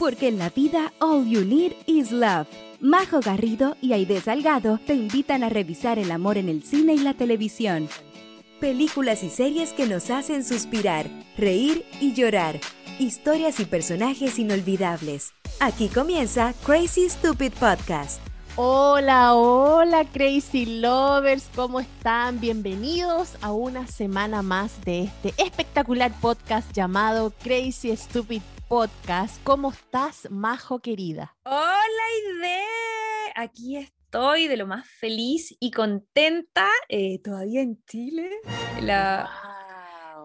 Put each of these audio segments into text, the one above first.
porque en la vida all you need is love. Majo Garrido y Aide Salgado te invitan a revisar el amor en el cine y la televisión. Películas y series que nos hacen suspirar, reír y llorar. Historias y personajes inolvidables. Aquí comienza Crazy Stupid Podcast. Hola, hola Crazy Lovers, ¿cómo están? Bienvenidos a una semana más de este espectacular podcast llamado Crazy Stupid Podcast. ¿Cómo estás, Majo querida? Hola, Ide. Aquí estoy de lo más feliz y contenta, eh, todavía en Chile. La,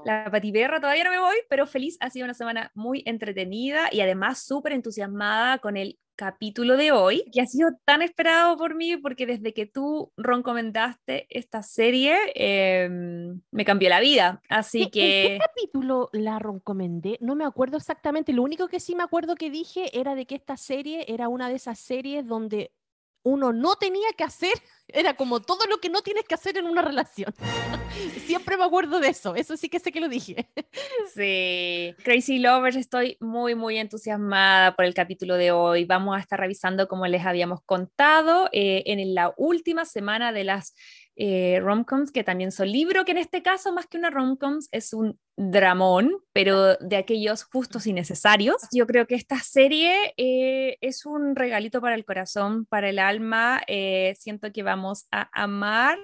la patiperra todavía no me voy, pero feliz. Ha sido una semana muy entretenida y además súper entusiasmada con el capítulo de hoy, que ha sido tan esperado por mí porque desde que tú recomendaste esta serie em, me cambió la vida. Así que... ¿En qué capítulo la recomendé? No me acuerdo exactamente. Lo único que sí me acuerdo que dije era de que esta serie era una de esas series donde uno no tenía que hacer, era como todo lo que no tienes que hacer en una relación. Siempre me acuerdo de eso, eso sí que sé que lo dije. Sí, Crazy Lovers, estoy muy, muy entusiasmada por el capítulo de hoy. Vamos a estar revisando, como les habíamos contado, eh, en la última semana de las eh, romcoms que también son libros, que en este caso más que una romcoms es un dramón, pero de aquellos justos y necesarios. Yo creo que esta serie eh, es un regalito para el corazón, para el alma. Eh, siento que vamos a amar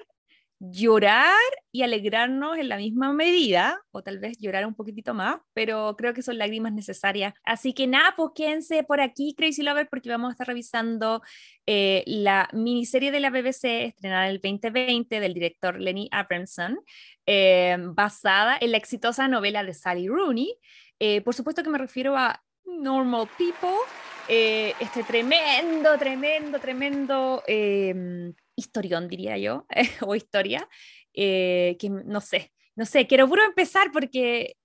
llorar y alegrarnos en la misma medida, o tal vez llorar un poquitito más, pero creo que son lágrimas necesarias. Así que nada, pues quédense por aquí, Crazy Lover, porque vamos a estar revisando eh, la miniserie de la BBC estrenada en el 2020 del director Lenny Abramson, eh, basada en la exitosa novela de Sally Rooney. Eh, por supuesto que me refiero a Normal People, este tremendo, tremendo, tremendo historión, diría yo, o historia, eh, que no sé, no sé, quiero puro empezar porque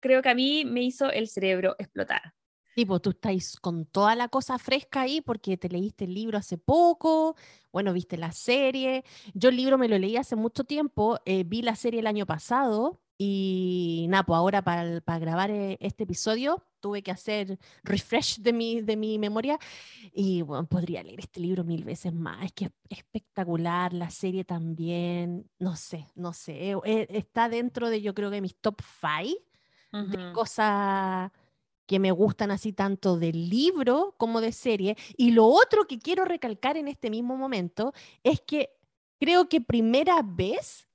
creo que a mí me hizo el cerebro explotar. Sí, pues tú estás con toda la cosa fresca ahí porque te leíste el libro hace poco, bueno, viste la serie. Yo el libro me lo leí hace mucho tiempo, eh, vi la serie el año pasado y nada, pues ahora para, para grabar eh, este episodio tuve que hacer refresh de mi, de mi memoria y bueno, podría leer este libro mil veces más. Es que es espectacular, la serie también, no sé, no sé, eh, está dentro de yo creo que mis top five de cosas que me gustan así tanto del libro como de serie. Y lo otro que quiero recalcar en este mismo momento es que creo que primera vez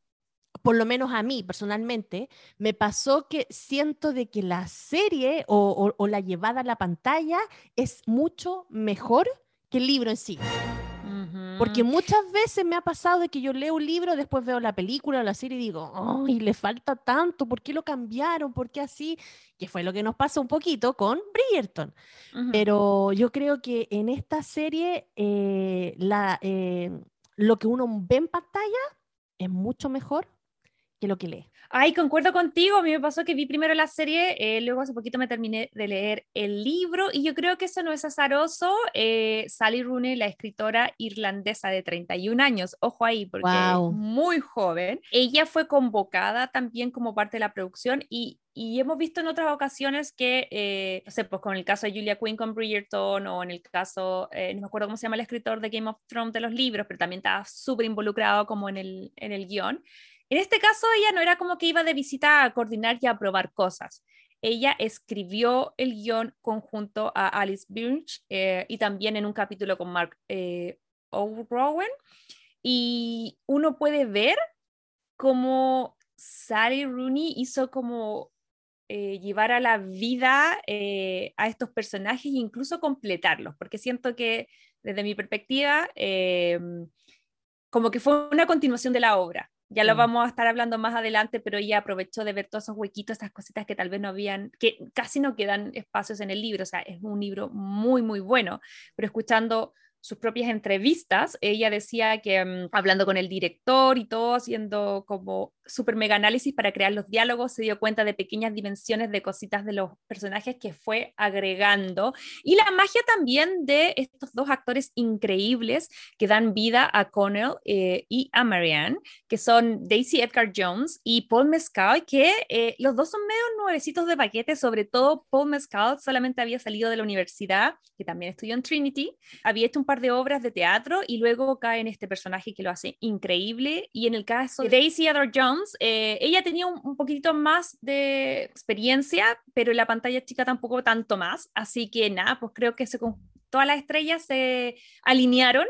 por lo menos a mí personalmente, me pasó que siento de que la serie o, la llevada a la pantalla es mucho mejor que el libro en sí. Porque muchas veces me ha pasado de que yo leo un libro, después veo la película o la serie y digo, ¡ay, le falta tanto! ¿Por qué lo cambiaron? ¿Por qué así? Que fue lo que nos pasó un poquito con Bridgerton. Pero yo creo que en esta serie eh, la, eh, lo que uno ve en pantalla es mucho mejor lo que lee. Ay, concuerdo contigo. A mí me pasó que vi primero la serie, eh, luego hace poquito me terminé de leer el libro y yo creo que eso no es azaroso. Eh, Sally Rooney, la escritora irlandesa de 31 años, ojo ahí, porque es muy joven. Ella fue convocada también como parte de la producción y, y hemos visto en otras ocasiones que, eh, no sé, pues con el caso de Julia Quinn con Bridgerton o en el caso, no me acuerdo cómo se llama el escritor de Game of Thrones de los libros, pero también estaba súper involucrado como en el, en el guion. En este caso, ella no era como que iba de visita a coordinar y a probar cosas. Ella escribió el guion conjunto a Alice Birch eh, y también en un capítulo con Mark eh, O'Rowan. Y uno puede ver cómo Sally Rooney hizo como eh, llevar a la vida a estos personajes e incluso completarlos, porque siento que desde mi perspectiva, como que fue una continuación de la obra. Ya lo vamos a estar hablando más adelante, pero ella aprovechó de ver todos esos huequitos, esas cositas que tal vez no habían, que casi no quedan espacios en el libro. O sea, es un libro muy, muy bueno, pero escuchando sus propias entrevistas, ella decía que mm, hablando con el director y todo, haciendo como super mega análisis para crear los diálogos, se dio cuenta de pequeñas dimensiones de cositas de los personajes que fue agregando. Y la magia también de estos dos actores increíbles que dan vida a Connell eh, y a Marianne, que son Daisy Edgar Jones y Paul Mescal, que eh, los dos son medio nuevecitos de paquete, sobre todo Paul Mescal solamente había salido de la universidad, que también estudió en Trinity, había hecho un par de obras de teatro y luego cae en este personaje que lo hace increíble. Y en el caso de Daisy Edgar Jones, eh, ella tenía un, poquito más de experiencia, pero la pantalla chica tampoco tanto más. Así que nada, pues creo que se, todas las estrellas se alinearon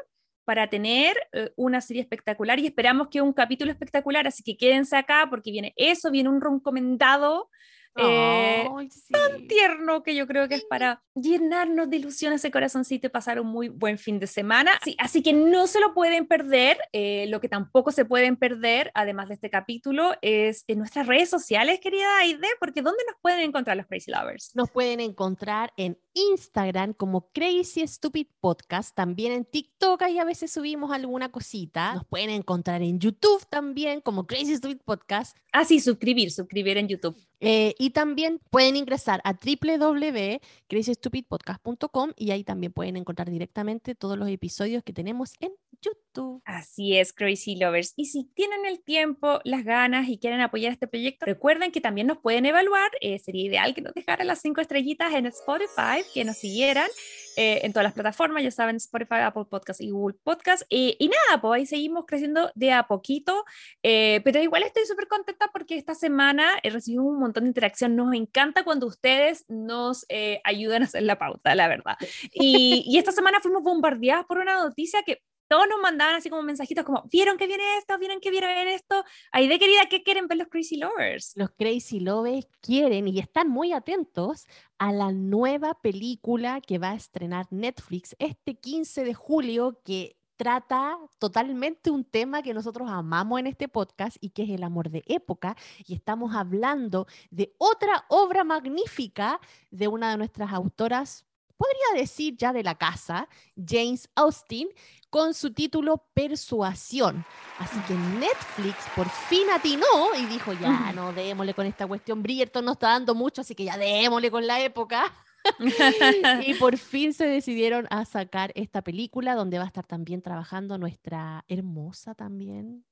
para tener eh, una serie espectacular y esperamos que un capítulo espectacular, así que quédense acá porque viene eso, viene un recomendado eh, tan tierno que yo creo que es para llenarnos de ilusión ese corazoncito y pasar un muy buen fin de semana. Sí, así que no se lo pueden perder. Eh, lo que tampoco se pueden perder, además de este capítulo, es en nuestras redes sociales, querida Aide, porque ¿dónde nos pueden encontrar los Crazy Lovers? Nos pueden encontrar en Instagram como Crazy Stupid Podcast, también en TikTok ahí a veces subimos alguna cosita. Nos pueden encontrar en YouTube también como Crazy Stupid Podcast. Ah, sí, suscribir, suscribir en YouTube. Eh, y también pueden ingresar a www.crazystupidpodcast.com y ahí también pueden encontrar directamente todos los episodios que tenemos en YouTube. Así es, Crazy Lovers. Y si tienen el tiempo, las ganas y quieren apoyar este proyecto, recuerden que también nos pueden evaluar. Eh, sería ideal que nos dejaran las cinco estrellitas en Spotify, que nos siguieran eh, en todas las plataformas, ya saben, Spotify, Apple Podcast y Google Podcast. y nada, pues ahí seguimos creciendo de a poquito, eh, pero igual estoy súper contenta porque esta semana he recibido un montón de interacción. Nos encanta cuando ustedes nos eh, ayudan a hacer la pauta, la verdad. Y, y esta semana fuimos bombardeadas por una noticia que todos nos mandaban así como mensajitos como, ¿vieron que viene esto? ¿Vieron que viene esto? Ay, de querida, ¿qué quieren ver los Crazy Lovers? Los Crazy Lovers quieren y están muy atentos a la nueva película que va a estrenar Netflix este 15 de julio que trata totalmente un tema que nosotros amamos en este podcast y que es el amor de época. Y estamos hablando de otra obra magnífica de una de nuestras autoras podría decir ya de la casa, James Austin, con su título Persuasión. Así que Netflix por fin atinó y dijo, ya, no, démosle con esta cuestión. Bridgerton no está dando mucho, así que ya démosle con la época. y por fin se decidieron a sacar esta película donde va a estar también trabajando nuestra hermosa también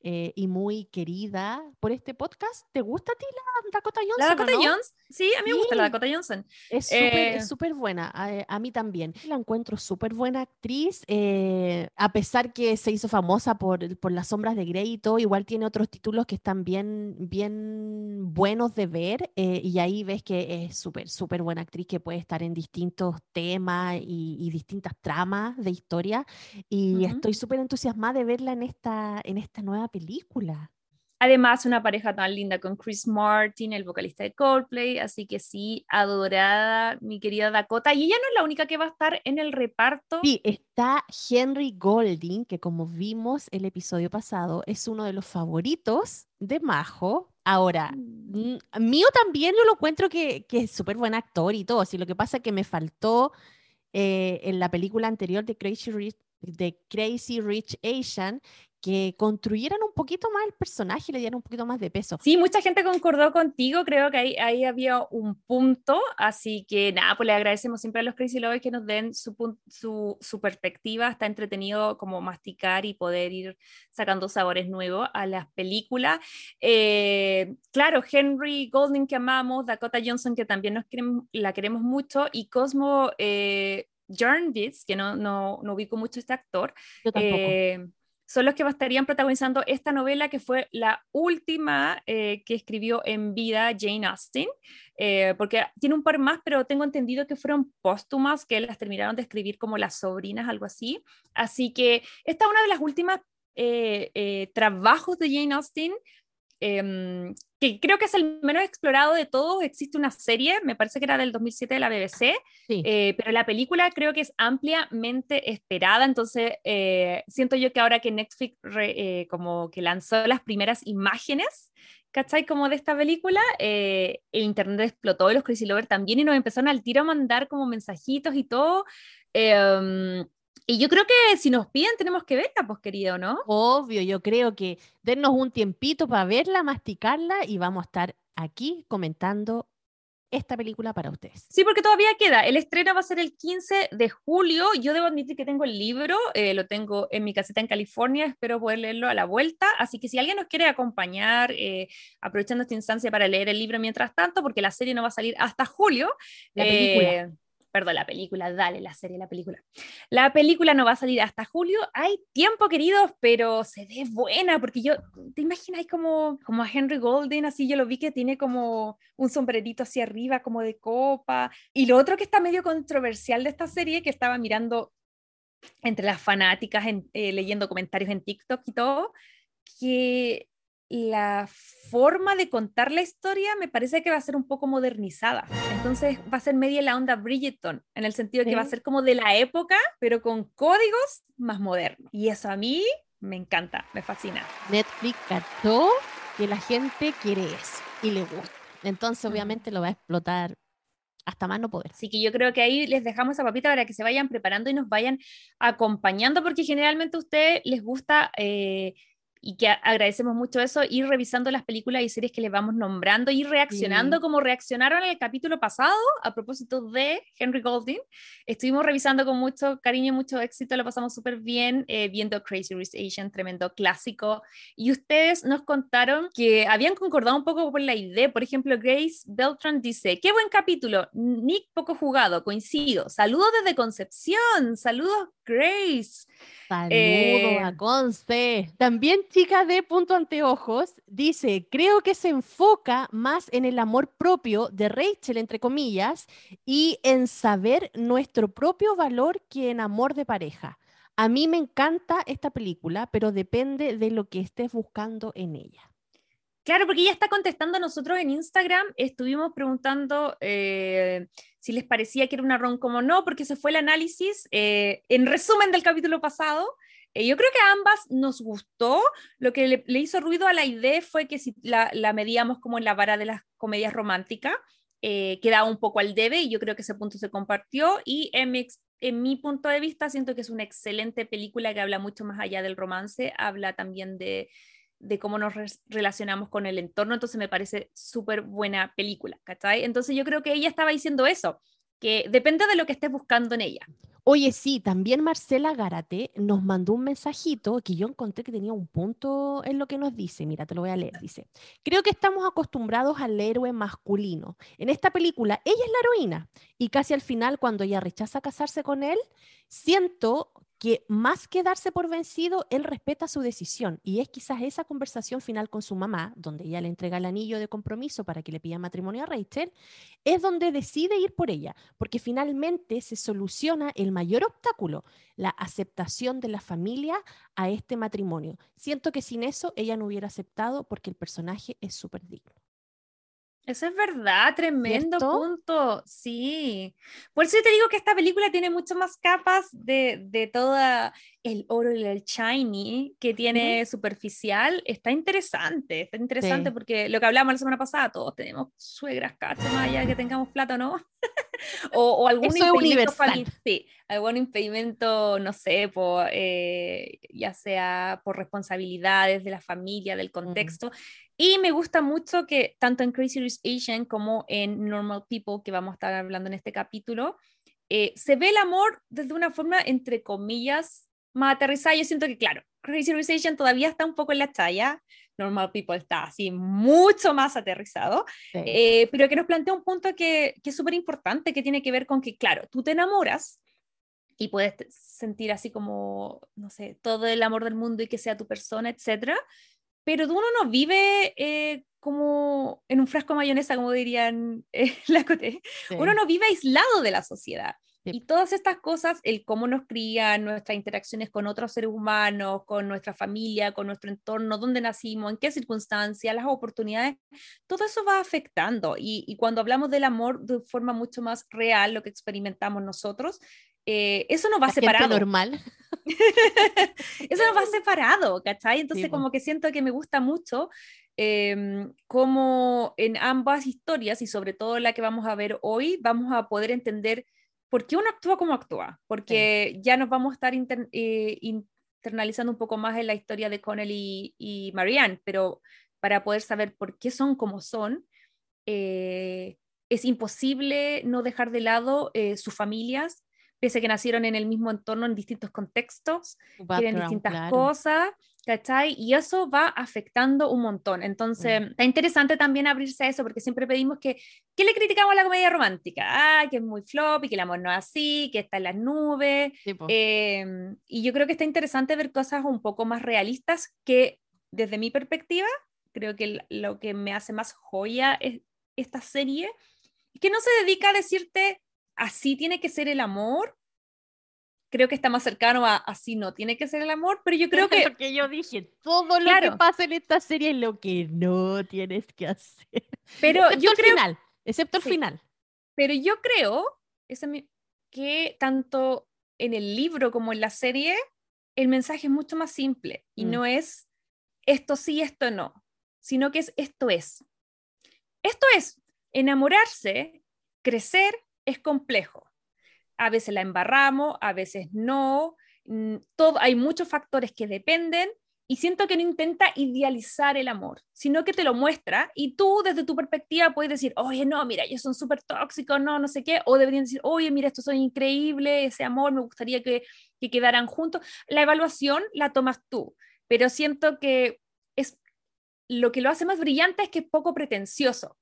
eh, y muy querida por este podcast. ¿Te gusta a ti la Dakota Johnson? La Dakota Johnson, sí, a mí me gusta la Dakota Johnson. Es súper eh, buena, a, mí también. La encuentro súper buena actriz, eh, a pesar que se hizo famosa por, por Las Sombras de Grey y todo, igual tiene otros títulos que están bien, bien buenos de ver y ahí ves que es súper, súper buena actriz que puede estar en distintos temas y, distintas tramas de historia y estoy súper entusiasmada de verla en esta, en esta nueva película. Además, una pareja tan linda con Chris Martin, el vocalista de Coldplay, así que sí, adorada mi querida Dakota. Y ella no es la única que va a estar en el reparto. Sí, está Henry Golding, que como vimos el episodio pasado, es uno de los favoritos de Majo. Ahora, mm. mío también yo lo encuentro que, que es súper buen actor y todo. Así lo que pasa es que me faltó eh, en la película anterior de Crazy Rich, de Crazy Rich Asian, que construyeran un poquito más el personaje y le dieran un poquito más de peso. Sí, mucha gente concordó contigo, creo que ahí, ahí había un punto, así que nada, pues le agradecemos siempre a los Crazy Lovers que nos den su, su, su perspectiva, está entretenido como masticar y poder ir sacando sabores nuevos a las películas. Eh, claro, Henry Golding que amamos, Dakota Johnson que también nos queremos, la queremos mucho y Cosmo... Eh, que no, no, no ubico mucho este actor, Yo tampoco. Eh, son los que estarían protagonizando esta novela que fue la última eh, que escribió en vida Jane Austen, eh, porque tiene un par más, pero tengo entendido que fueron póstumas, que las terminaron de escribir como las sobrinas, algo así. Así que esta es una de las últimas eh, trabajos de Jane Austen Em, que creo que es el menos explorado de todos. Existe una serie, me parece que era del 2007 de la BBC, eh, pero la película creo que es ampliamente esperada. Entonces, eh, siento yo que ahora que Netflix eh, como que lanzó las primeras imágenes, ¿cachai? Como de esta película, el internet explotó y los Crazy Lovers también y nos empezaron al tiro a mandar como mensajitos y todo. Em, Y yo creo que si nos piden tenemos que verla, pues querido, ¿no? Obvio, yo creo que dennos un tiempito para verla, masticarla y vamos a estar aquí comentando esta película para ustedes. Sí, porque todavía queda. El estreno va a ser el 15 de julio. Yo debo admitir que tengo el libro, eh, lo tengo en mi caseta en California, espero poder leerlo a la vuelta. Así que si alguien nos quiere acompañar, eh, aprovechando esta instancia para leer el libro mientras tanto, porque la serie no va a salir hasta julio. La película. eh, perdón, la película, dale, la serie, la película. La película no va a salir hasta julio. Hay tiempo, queridos, pero se ve buena, porque yo, ¿te imaginas como, como a Henry Golden? Así yo lo vi que tiene como un sombrerito hacia arriba, como de copa. Y lo otro que está medio controversial de esta serie, que estaba mirando entre las fanáticas, en- eh, leyendo comentarios en TikTok y todo, que la forma de contar la historia me parece que va a ser un poco modernizada. Entonces va a ser media la onda Bridgerton, en el sentido de que va a Sí. ser como de la época, pero con códigos más modernos. Y eso a mí me encanta, me fascina. Netflix cachó que la gente quiere eso y le gusta. Entonces, obviamente, lo va a explotar hasta más no poder. Así que yo creo que ahí les dejamos esa papita para que se vayan preparando y nos vayan acompañando, porque generalmente a ustedes les gusta, eh, y que agradecemos mucho eso, ir revisando las películas y series que les vamos nombrando y reaccionando Sí. como reaccionaron en el capítulo pasado a propósito de Henry Golding. Estuvimos revisando con mucho cariño y mucho éxito, lo pasamos súper bien eh, viendo Crazy Rich Asian, tremendo clásico. Y ustedes nos contaron que habían concordado un poco por la idea. Por ejemplo, Grace Beltran dice, qué buen capítulo, Nick poco jugado, coincido. Saludos desde Concepción, saludos Grace. Saludos Eh, a Conce. También chica de punto anteojos dice, creo que se enfoca más en el amor propio de Rachel, entre comillas, y en saber nuestro propio valor que en amor de pareja. A mí me encanta esta película, pero depende de lo que estés buscando en ella. Claro, porque ella está contestando a nosotros en Instagram. Estuvimos preguntando eh, si les parecía que era una rom como no, porque se fue el análisis. eh, en resumen del capítulo pasado, eh, yo creo que a ambas nos gustó. Lo que le, le hizo ruido a la idea fue que si la, la medíamos como en la vara de las comedias románticas, eh, quedaba un poco al debe y yo creo que ese punto se compartió. Y en mi, en mi punto de vista, siento que es una excelente película que habla mucho más allá del romance, habla también de de cómo nos relacionamos con el entorno, entonces me parece súper buena película, ¿cachai? Entonces yo creo que ella estaba diciendo eso, que depende de lo que estés buscando en ella. Oye, sí, también Marcela Gárate nos mandó un mensajito que yo encontré que tenía un punto en lo que nos dice. Mira, te lo voy a leer. Dice, creo que estamos acostumbrados al héroe masculino. En esta película, ella es la heroína y casi al final, cuando ella rechaza casarse con él, siento que más que darse por vencido, él respeta su decisión. Y es quizás esa conversación final con su mamá, donde ella le entrega el anillo de compromiso para que le pida matrimonio a Rachel, es donde decide ir por ella, porque finalmente se soluciona el mayor obstáculo, la aceptación de la familia a este matrimonio. Siento que sin eso ella no hubiera aceptado porque el personaje es súper digno. Eso es verdad, tremendo punto, sí. Por eso te digo que esta película tiene mucho más capas de, de toda el oro y el shiny que tiene superficial. Está interesante, está interesante Sí. porque lo que hablamos la semana pasada, todos tenemos suegras, cacho, más allá de que tengamos plata o no. o, o algún impedimento universal. fami- sí, algún impedimento, no sé, por, eh, ya sea por responsabilidades de la familia, del contexto. Y me gusta mucho que tanto en Crazy Rich Asian como en Normal People, que vamos a estar hablando en este capítulo, eh, se ve el amor desde una forma, entre comillas, más aterrizada. Yo siento que, claro, Crazy Rich Asian todavía está un poco en la talla, Normal People está así mucho más aterrizado, Sí. eh, pero que nos plantea un punto que, que es súper importante, que tiene que ver con que, claro, tú te enamoras y puedes sentir así como, no sé, todo el amor del mundo y que sea tu persona, etcétera, pero uno no vive eh, como en un frasco de mayonesa, como dirían eh, la Coté. Sí. Uno no vive aislado de la sociedad. Sí. Y todas estas cosas, el cómo nos crían, nuestras interacciones con otros seres humanos, con nuestra familia, con nuestro entorno, dónde nacimos, en qué circunstancias, las oportunidades, todo eso va afectando. Y, y cuando hablamos del amor de forma mucho más real, lo que experimentamos nosotros, eh, eso nos va La gente separado. normal. Eso nos va separado, ¿cachai? Entonces Sí, po. como que siento que me gusta mucho eh, cómo en ambas historias y sobre todo la que vamos a ver hoy, vamos a poder entender por qué uno actúa como actúa, porque ya nos vamos a estar eh, internalizando un poco más en la historia de Connell y, Marianne, pero para poder saber por qué son como son, eh, es imposible no dejar de lado eh, sus familias, pese a que nacieron en el mismo entorno, en distintos contextos, quieren distintas cosas, ¿cachai? Y eso va afectando un montón. Entonces, mm. está interesante también abrirse a eso, porque siempre pedimos que, ¿qué le criticamos a la comedia romántica? Ah, que es muy flop y que el amor no es así, que está en las nubes. Em, y yo creo que está interesante ver cosas un poco más realistas que, desde mi perspectiva, creo que lo que me hace más joya es esta serie, que no se dedica a decirte así tiene que ser el amor. Creo que está más cercano a así no tiene que ser el amor, pero yo creo que... Lo que yo dije, todo lo que pasa en esta serie es lo que no tienes que hacer. Pero excepto yo el creo... final, excepto el final. Pero yo creo que tanto en el libro como en la serie, el mensaje es mucho más simple y mm. no es esto sí, esto no, sino que es esto es. Esto es enamorarse, crecer es complejo. A veces la embarramos, a veces no. Mm, todo, hay muchos factores que dependen y siento que no intenta idealizar el amor, sino que te lo muestra y tú desde tu perspectiva puedes decir, oye, no, mira, ellos son súper tóxicos, no, no sé qué, o deberían decir, oye, mira, estos son increíbles, ese amor, me gustaría que, que quedaran juntos. La evaluación la tomas tú, pero siento que es lo que lo hace más brillante es que es poco pretencioso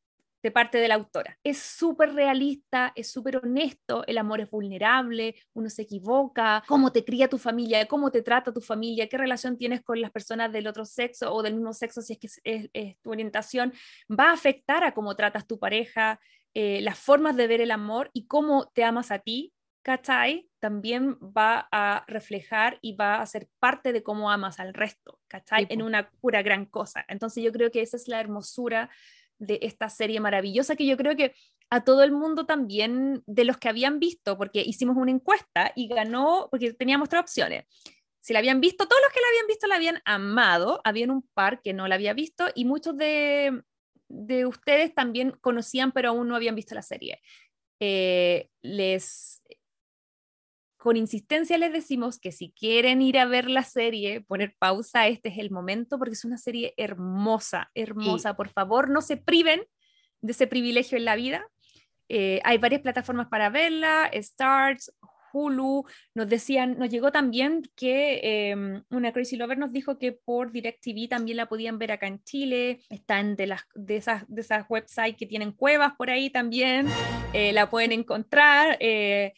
de parte de la autora. Es súper realista, es súper honesto, el amor es vulnerable, uno se equivoca, cómo te cría tu familia, cómo te trata tu familia, qué relación tienes con las personas del otro sexo o del mismo sexo si es que es, tu orientación, va a afectar a cómo tratas tu pareja, eh, las formas de ver el amor y cómo te amas a ti, ¿cachai? También va a reflejar y va a ser parte de cómo amas al resto, ¿cachai? En una pura gran cosa. Entonces yo creo que esa es la hermosura de esta serie maravillosa que yo creo que a todo el mundo también, de los que habían visto, porque hicimos una encuesta y ganó, porque teníamos tres opciones. Si la habían visto, todos los que la habían visto la habían amado, habían un par que no la había visto y muchos de, de ustedes también conocían pero aún no habían visto la serie. Eh, les con insistencia les decimos que si quieren ir a ver la serie, poner pausa, este es el momento porque es una serie hermosa, hermosa. Por favor, no se priven de ese privilegio en la vida. Eh, hay varias plataformas para verla, Starts, Hulu, nos decían, nos llegó también que em, una Crazy Lover nos dijo que por DirecTV también la podían ver acá en Chile, están de, las, de, esas, de esas websites que tienen cuevas por ahí también, eh, la pueden encontrar. Eh,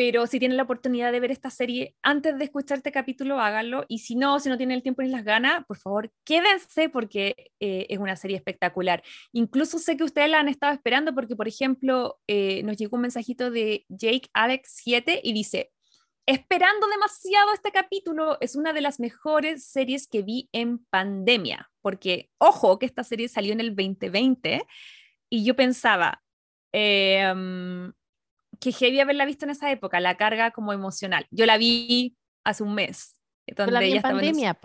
pero si tienen la oportunidad de ver esta serie antes de escuchar este capítulo, háganlo. Y si no, si no tienen el tiempo ni las ganas, por favor, quédense porque eh, es una serie espectacular. Incluso sé que ustedes la han estado esperando porque, por ejemplo, eh, nos llegó un mensajito de Jake Alex 7 y dice, esperando demasiado este capítulo, es una de las mejores series que vi en pandemia, porque, ojo, que esta serie salió en el 2020 y yo pensaba, eh, que heavy haberla visto en esa época, la carga como emocional. Yo la vi hace un mes. Donde la vi en pandemia,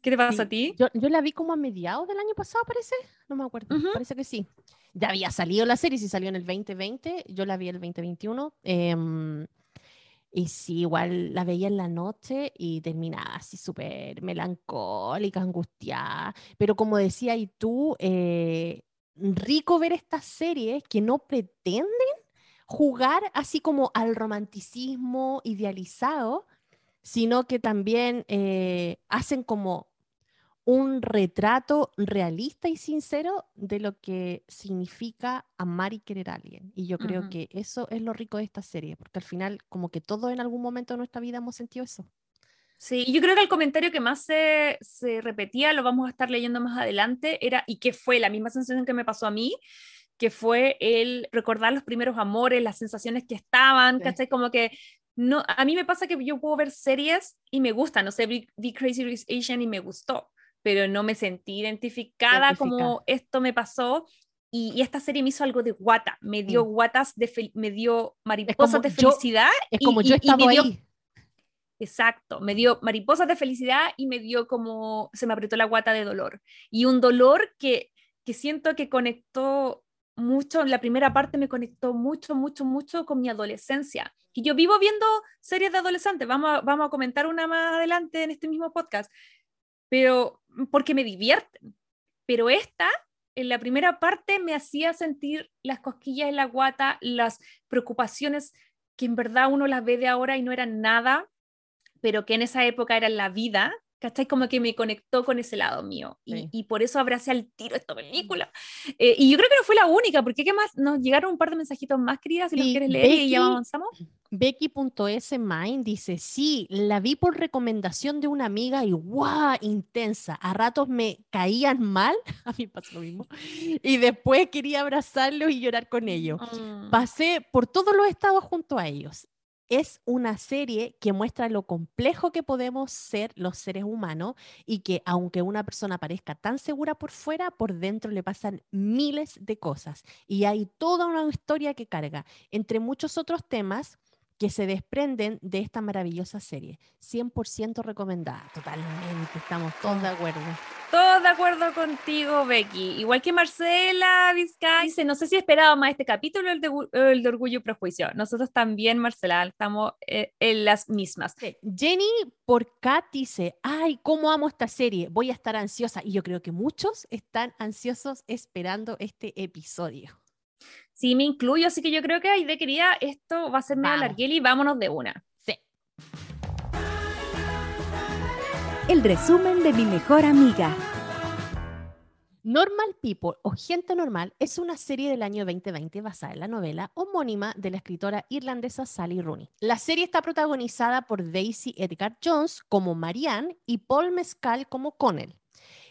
¿Qué te pasa a ti? Yo, yo, la vi como a mediados del año pasado, parece. No me acuerdo. Parece que sí. Ya había salido la serie, si salió en el 2020, yo la vi el 2021. Em, y sí, igual la veía en la noche y terminaba así súper melancólica, angustiada. Pero como decía y tú, eh, rico ver estas series que no pretenden jugar así como al romanticismo idealizado, sino que también eh, hacen como un retrato realista y sincero de lo que significa amar y querer a alguien. Y yo creo que eso es lo rico de esta serie, porque al final como que todos en algún momento de nuestra vida hemos sentido eso. Sí, yo creo que el comentario que más se, se repetía, lo vamos a estar leyendo más adelante, era, y que fue la misma sensación que me pasó a mí, que fue el recordar los primeros amores, las sensaciones que estaban, ¿cachai? Como que no, a mí me pasa que yo puedo ver series y me gustan, no sé, vi, Crazy Rich Asian y me gustó, pero no me sentí identificada como esto me pasó y, esta serie me hizo algo de guata, me dio mm. guatas, de me dio mariposas de felicidad. es como yo estaba ahí. Exacto, me dio mariposas de felicidad y me dio como, se me apretó la guata de dolor. Y un dolor que, que siento que conectó mucho, la primera parte me conectó mucho, mucho, mucho con mi adolescencia. Y yo vivo viendo series de adolescentes, vamos a, vamos a comentar una más adelante en este mismo podcast, pero porque me divierten. Pero esta, en la primera parte, me hacía sentir las cosquillas en la guata, las preocupaciones que en verdad uno las ve de ahora y no eran nada, pero que en esa época eran la vida, ¿cachai? Como que me conectó con ese lado mío. Y, por eso abracé al tiro esta película. Eh, y yo creo que no fue la única, porque ¿qué más? Nos llegaron un par de mensajitos más, queridas, si los quieres leer y ya avanzamos. Becky.smine dice, sí, la vi por recomendación de una amiga y guau, intensa. A ratos me caían mal, a mí pasó lo mismo, y después quería abrazarlos y llorar con ellos. Mm. Pasé por todos los estados junto a ellos es una serie que muestra lo complejo que podemos ser los seres humanos y que aunque una persona parezca tan segura por fuera, por dentro le pasan miles de cosas. Y hay toda una historia que carga, entre muchos otros temas que se desprenden de esta maravillosa serie. 100% recomendada, totalmente, estamos todos de acuerdo. Todos de acuerdo contigo, Becky. Igual que Marcela Vizcay dice, no sé si esperaba más este capítulo el de, el de Orgullo y Prejuicio. Nosotros también, Marcela, estamos eh, en las mismas. Jenny por Kat dice, ay, cómo amo esta serie, voy a estar ansiosa. Y yo creo que muchos están ansiosos esperando este episodio. Sí, me incluyo, así que yo creo que, ay, de querida, esto va a ser medio y vámonos de una. Sí. El resumen de mi mejor amiga. Normal People o Gente Normal es una serie del año 2020 basada en la novela homónima de la escritora irlandesa Sally Rooney. La serie está protagonizada por Daisy Edgar Jones como Marianne y Paul Mescal como Connell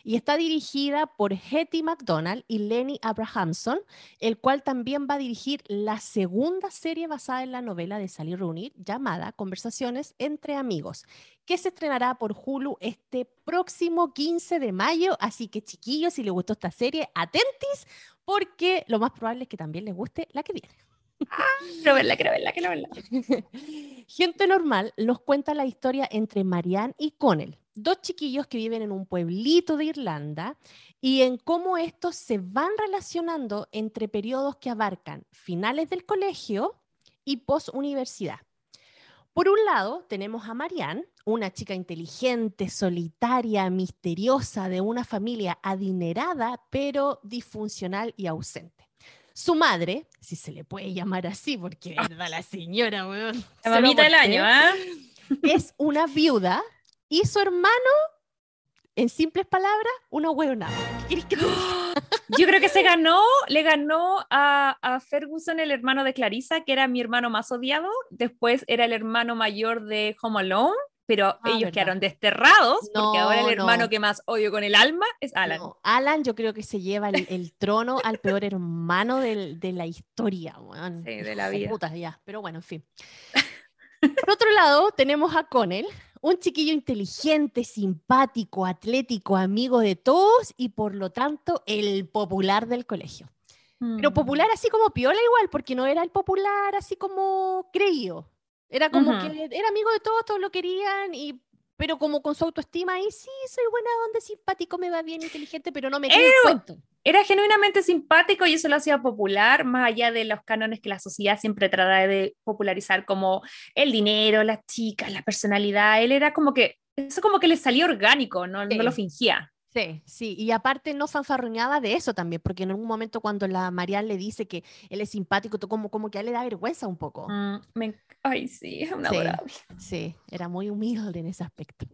y está dirigida por Hetty McDonald y Lenny Abrahamson, el cual también va a dirigir la segunda serie basada en la novela de Sally Rooney llamada Conversaciones entre amigos, que se estrenará por Hulu este próximo 15 de mayo. Así que chiquillos, si les gustó esta serie, atentis, porque lo más probable es que también les guste la que viene. Ah, quiero verla, quiero verla, quiero verla. Gente Normal nos cuenta la historia entre Marianne y Connell, dos chiquillos que viven en un pueblito de Irlanda y en cómo estos se van relacionando entre periodos que abarcan finales del colegio y post-universidad. Por un lado, tenemos a Marianne, una chica inteligente, solitaria, misteriosa, de una familia adinerada, pero disfuncional y ausente. Su madre, si se le puede llamar así, porque verdad la señora, la mamita del año, ¿ah? Es una viuda y su hermano, en simples palabras, una hueona. Yo creo que se ganó, le ganó a, a, Ferguson, el hermano de Clarissa, que era mi hermano más odiado. Después era el hermano mayor de Home Alone, pero ah, ellos quedaron desterrados porque ahora el hermano que más odio con el alma es Alan. Alan, yo creo que se lleva el, trono al peor hermano de la historia. Sí, de la vida. Putas, ya. Pero bueno, en fin. Por otro lado, tenemos a Connell, un chiquillo inteligente, simpático, atlético, amigo de todos y por lo tanto el popular del colegio. Pero mm. popular así como piola igual, porque no era el popular así como creído. Era como que era amigo de todos, todos lo querían y pero como con su autoestima, y sí, soy buena onda, simpático, me va bien, inteligente, pero no me quedo cuento. Era genuinamente simpático y eso lo hacía popular, más allá de los cánones que la sociedad siempre trata de popularizar, como el dinero, las chicas, la personalidad. Él era como que, eso como que le salía orgánico, no, no lo fingía. Sí, sí, y aparte no fanfarroñaba de eso también, porque en algún momento cuando la Marian le dice que él es simpático, como, como que a él le da vergüenza un poco. Mm, ay, sí, es una sí, sí, era muy humilde en ese aspecto.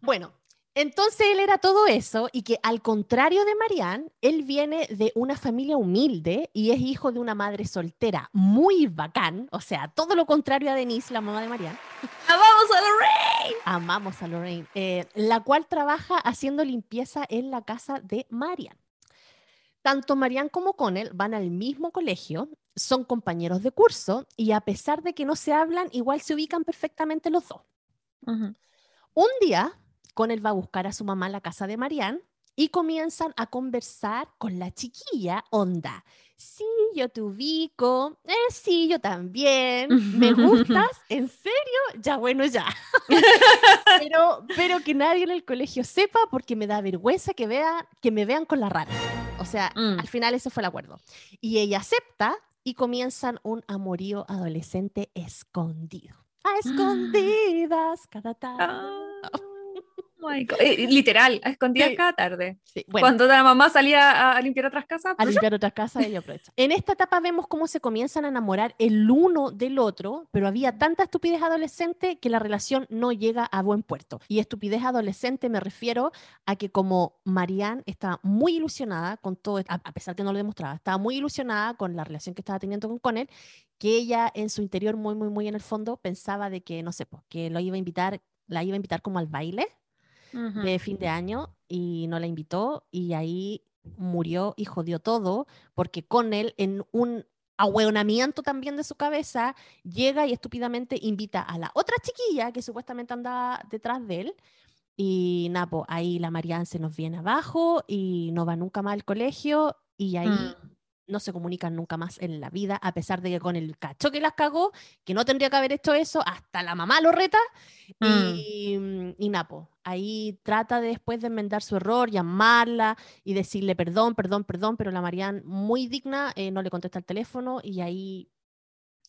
Bueno, entonces él era todo eso y que al contrario de Marianne, él viene de una familia humilde y es hijo de una madre soltera muy bacán, o sea, todo lo contrario a Denise, la mamá de Marianne. ¡Amamos a Lorraine! Amamos a Lorraine, eh, la cual trabaja haciendo limpieza en la casa de Marianne. Tanto Marianne como Connell van al mismo colegio, son compañeros de curso y a pesar de que no se hablan, igual se ubican perfectamente los dos. Un día, con él va a buscar a su mamá en la casa de Marianne y comienzan a conversar con la chiquilla, onda. Sí, yo te ubico. Eh, sí, yo también. ¿Me gustas? ¿En serio? Ya, bueno, ya. pero, pero que nadie en el colegio sepa porque me da vergüenza que, vea, que me vean con la rana. O sea, Mm. al final ese fue el acuerdo. Y ella acepta y comienzan un amorío adolescente escondido. A escondidas cada tarde. My God. Eh, literal, a escondidas Sí. cada tarde. Sí, bueno, Cuando la mamá salía a, a limpiar otras casas, a limpiar otras casas, ella aprovecha. En esta etapa vemos cómo se comienzan a enamorar el uno del otro, pero había tanta estupidez adolescente que la relación no llega a buen puerto. Y estupidez adolescente me refiero a que como Marianne estaba muy ilusionada con todo, a, a pesar que no lo demostraba, estaba muy ilusionada con la relación que estaba teniendo con Connell, que ella en su interior, muy, muy, muy en el fondo, pensaba de que, no sé, pues, que lo iba a invitar, la iba a invitar como al baile De fin de año y no la invitó y ahí murió y jodió todo porque con él en un ahueonamiento también de su cabeza llega y estúpidamente invita a la otra chiquilla que supuestamente andaba detrás de él y Napo, ahí la Marianne se nos viene abajo y no va nunca más al colegio y ahí Mm. No se comunican nunca más en la vida, a pesar de que con el cacho que las cagó, que no tendría que haber hecho eso, hasta la mamá lo reta, y, mm, y Napo, ahí trata de después de enmendar su error, llamarla y decirle perdón, perdón, perdón, pero la Marianne, muy digna, eh, no le contesta el teléfono y ahí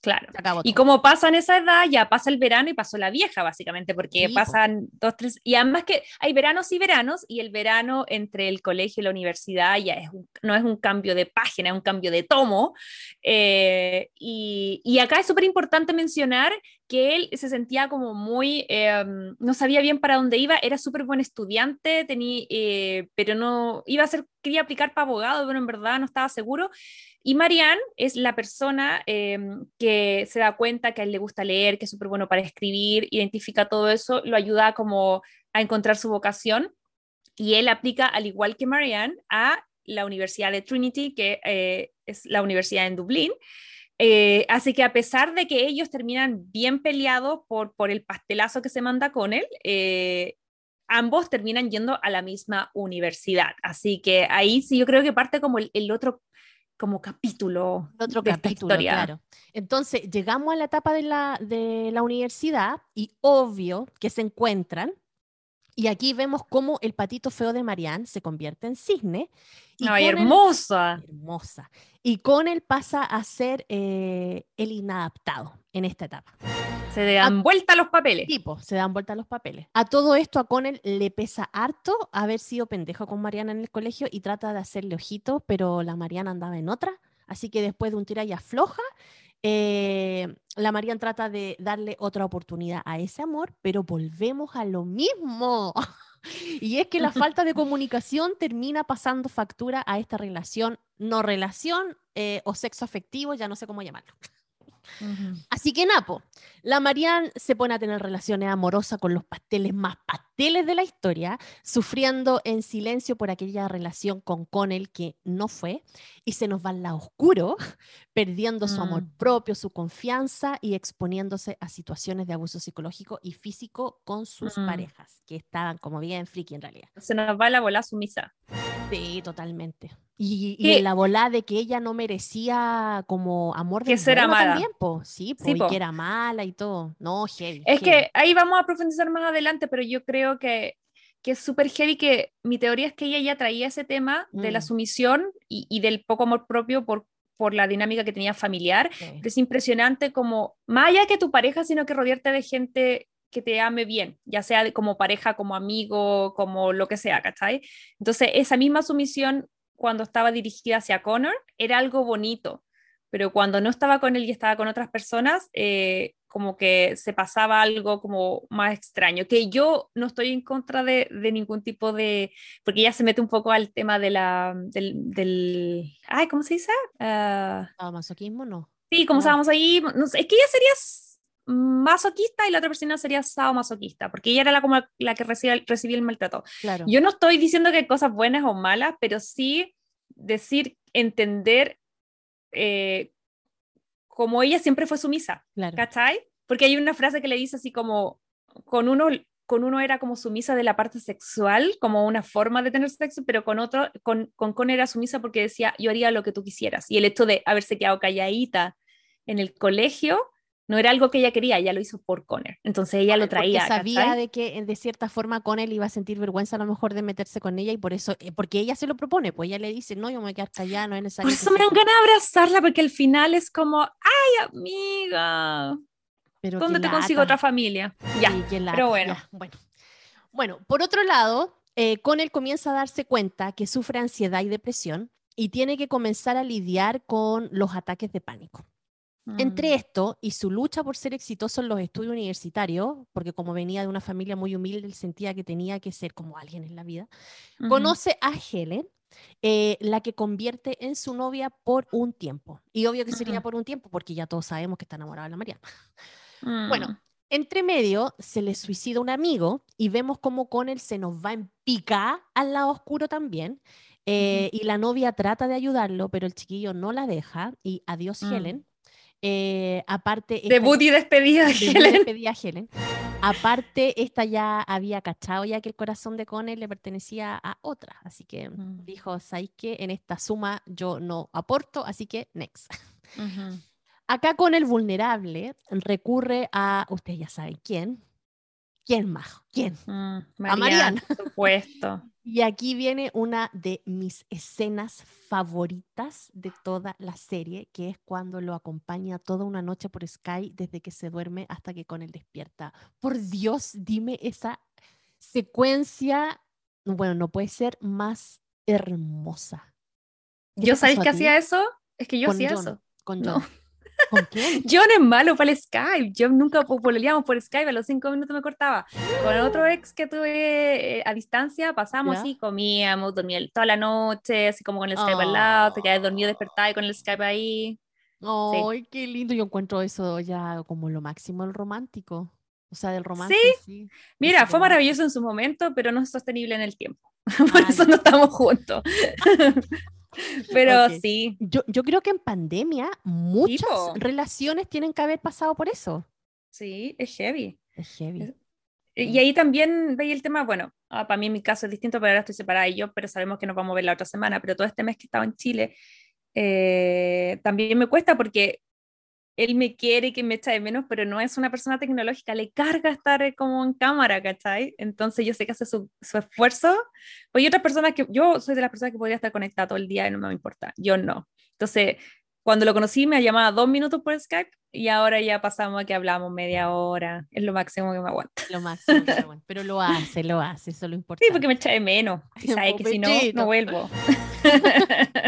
Claro. Y como pasa en esa edad, ya pasa el verano y pasó la vieja, básicamente, porque Sí, pasan dos, tres, y además que hay veranos y veranos, y el verano entre el colegio y la universidad ya es un- no es un cambio de página, es un cambio de tomo. eh, y, y acá es súper importante mencionar que él se sentía como muy, eh, no sabía bien para dónde iba, era súper buen estudiante, tenía, eh, pero no, iba a ser, quería aplicar para abogado, pero en verdad no estaba seguro. Y Marianne es la persona eh, que se da cuenta que a él le gusta leer, que es súper bueno para escribir, identifica todo eso, lo ayuda como a encontrar su vocación y él aplica, al igual que Marianne, a la Universidad de Trinity, que eh, es la universidad en Dublín. Eh, así que a pesar de que ellos terminan bien peleados por, por el pastelazo que se manda con él, eh, ambos terminan yendo a la misma universidad. Así que ahí sí yo creo que parte como el otro como capítulo otro de esta capítulo, historia. claro. Entonces, llegamos a la etapa de la, de la universidad y obvio que se encuentran. Y aquí vemos cómo el patito feo de Marianne se convierte en cisne. Y el- hermosa. hermosa. Y con él pasa a ser eh, el inadaptado en esta etapa. Se dan vuelta los papeles. Tipo, se dan vuelta los papeles. A todo esto a Connell le pesa harto haber sido pendejo con Mariana en el colegio y trata de hacerle ojitos, pero la Mariana andaba en otra. Así que después de un tira y afloja, eh, la Mariana trata de darle otra oportunidad a ese amor, pero volvemos a lo mismo. Y es que la falta de comunicación termina pasando factura a esta relación, no relación eh, o sexo afectivo, ya no sé cómo llamarlo. Así que Napo, la Marianne se pone a tener relaciones amorosas con los pasteles más pasteles de la historia, sufriendo en silencio por aquella relación con Connell que no fue, y se nos va al lado oscuro, perdiendo su amor Mm. propio, su confianza y exponiéndose a situaciones de abuso psicológico y físico con sus Mm. parejas, que estaban como bien friki en realidad. Se nos va la bola sumisa. Sí, totalmente. Y, y Que- en la bola de que ella no merecía como amor Que del ser amada. también, po. Sí, po, Sí, y po. que era mala y todo. No, heavy. Es heavy. que ahí vamos a profundizar más adelante, pero yo creo que, que es súper heavy que mi teoría es que ella ya traía ese tema de la Mm. sumisión y, y del poco amor propio por, por la dinámica que tenía familiar. Sí. Es impresionante como, más allá que tu pareja, sino que rodearte de gente que te ame bien, ya sea de- como pareja, como amigo, como lo que sea, ¿cachai? Entonces, esa misma sumisión cuando estaba dirigida hacia Connor era algo bonito, pero cuando no estaba con él y estaba con otras personas, eh, como que se pasaba algo como más extraño, que yo no estoy en contra de, de ningún tipo de, porque ya se mete un poco al tema de la, del, del ay, ¿cómo se dice? Ah, Sadomasoquismo, no. Sí, como Ah. estábamos ahí, no sé, es que ella sería masoquista y la otra persona sería sadomasoquista, porque ella era la, como la que recibía, el- recibía el maltrato. Claro. Yo no estoy diciendo que hay cosas buenas o malas, pero sí decir, entender eh, como ella siempre fue sumisa, claro. ¿cachai? Porque hay una frase que le dice así como, con uno, con uno era como sumisa de la parte sexual, como una forma de tener sexo, pero con otro, con, con Con era sumisa porque decía, yo haría lo que tú quisieras. Y el hecho de haberse quedado calladita en el colegio No era algo que ella quería, ella lo hizo por Conner. Entonces ella lo traía. Porque sabía ¿cachai? de que de cierta forma Conner iba a sentir vergüenza a lo mejor de meterse con ella y por eso, eh, porque ella se lo propone, pues ella le dice, no, yo me voy a quedar callada, no es necesario. Por eso me dan sepa". ganas de abrazarla, porque al final es como, ay, amiga, Pero ¿dónde te consigo lata. otra familia? Ya, Sí, lata, pero bueno. ya, bueno. Bueno, por otro lado, eh, Connell comienza a darse cuenta que sufre ansiedad y depresión y tiene que comenzar a lidiar con los ataques de pánico. Entre Mm. esto y su lucha por ser exitoso en los estudios universitarios, porque como venía de una familia muy humilde, él sentía que tenía que ser como alguien en la vida, conoce a Helen, eh, la que convierte en su novia por un tiempo. Y obvio que sería por un tiempo, porque ya todos sabemos que está enamorada de la Mariana. Bueno, Mm. entre medio se le suicida un amigo y vemos cómo Connell se nos va en pica al lado oscuro también. eh, Y la novia trata de ayudarlo, pero el chiquillo no la deja. Y adiós, Mm. Helen. Eh, aparte, Debut y despedida de Helen. despedida a Helen. Aparte, esta ya había cachado ya que el corazón de Connell le pertenecía a otra. Así que Mm. dijo, ¿sabéis qué? En esta suma yo no aporto, así que next. Acá con el vulnerable recurre a, ustedes ya saben quién. ¿Quién más? ¿Quién? Mm, Marianne. Marianne, por supuesto. Y aquí viene una de mis escenas favoritas de toda la serie, que es cuando lo acompaña toda una noche por Sky desde que se duerme hasta que con él despierta. Por Dios, dime esa secuencia, bueno, no puede ser más hermosa. ¿Qué ¿Yo sabéis que a hacía eso? Es que yo hacía John, eso. Con No. John. ¿Con quién? John es malo para el Skype. Yo nunca po- pololeamos por Skype, a los cinco minutos me cortaba. Con el otro ex que tuve eh, a distancia, pasamos así, comíamos, dormía toda la noche, así como con el Skype al lado, te quedas dormido, despertado y con el Skype ahí. Ay, qué lindo. Yo encuentro eso ya como lo máximo del romántico. O sea, del romance. Sí. Mira, Eso fue maravilloso en su momento, pero no es sostenible en el tiempo. Por Ah, eso no estamos juntos. pero Ok. sí. Yo, yo creo que en pandemia muchas relaciones tienen que haber pasado por eso. Sí, es heavy. Es heavy. Es- Y ahí también veía el tema, bueno, ah, para mí en mi caso es distinto, pero ahora estoy separada y yo, pero sabemos que nos vamos a ver la otra semana, pero todo este mes que estaba en Chile, eh, también me cuesta porque él me quiere y que me echa de menos, pero no es una persona tecnológica, le carga estar eh, como en cámara, ¿cachai? Entonces yo sé que hace su, su esfuerzo, pues hay otras personas que, yo soy de las personas que podría estar conectada todo el día y no me importa, yo no. Entonces, cuando lo conocí me llamaba dos minutos por Skype y ahora ya pasamos a que hablamos media hora, es lo máximo que me aguanta. Lo máximo. pero, lo hace, lo hace, eso es lo importante. Sí, porque me echa de menos. Y sabe que si no, no vuelvo.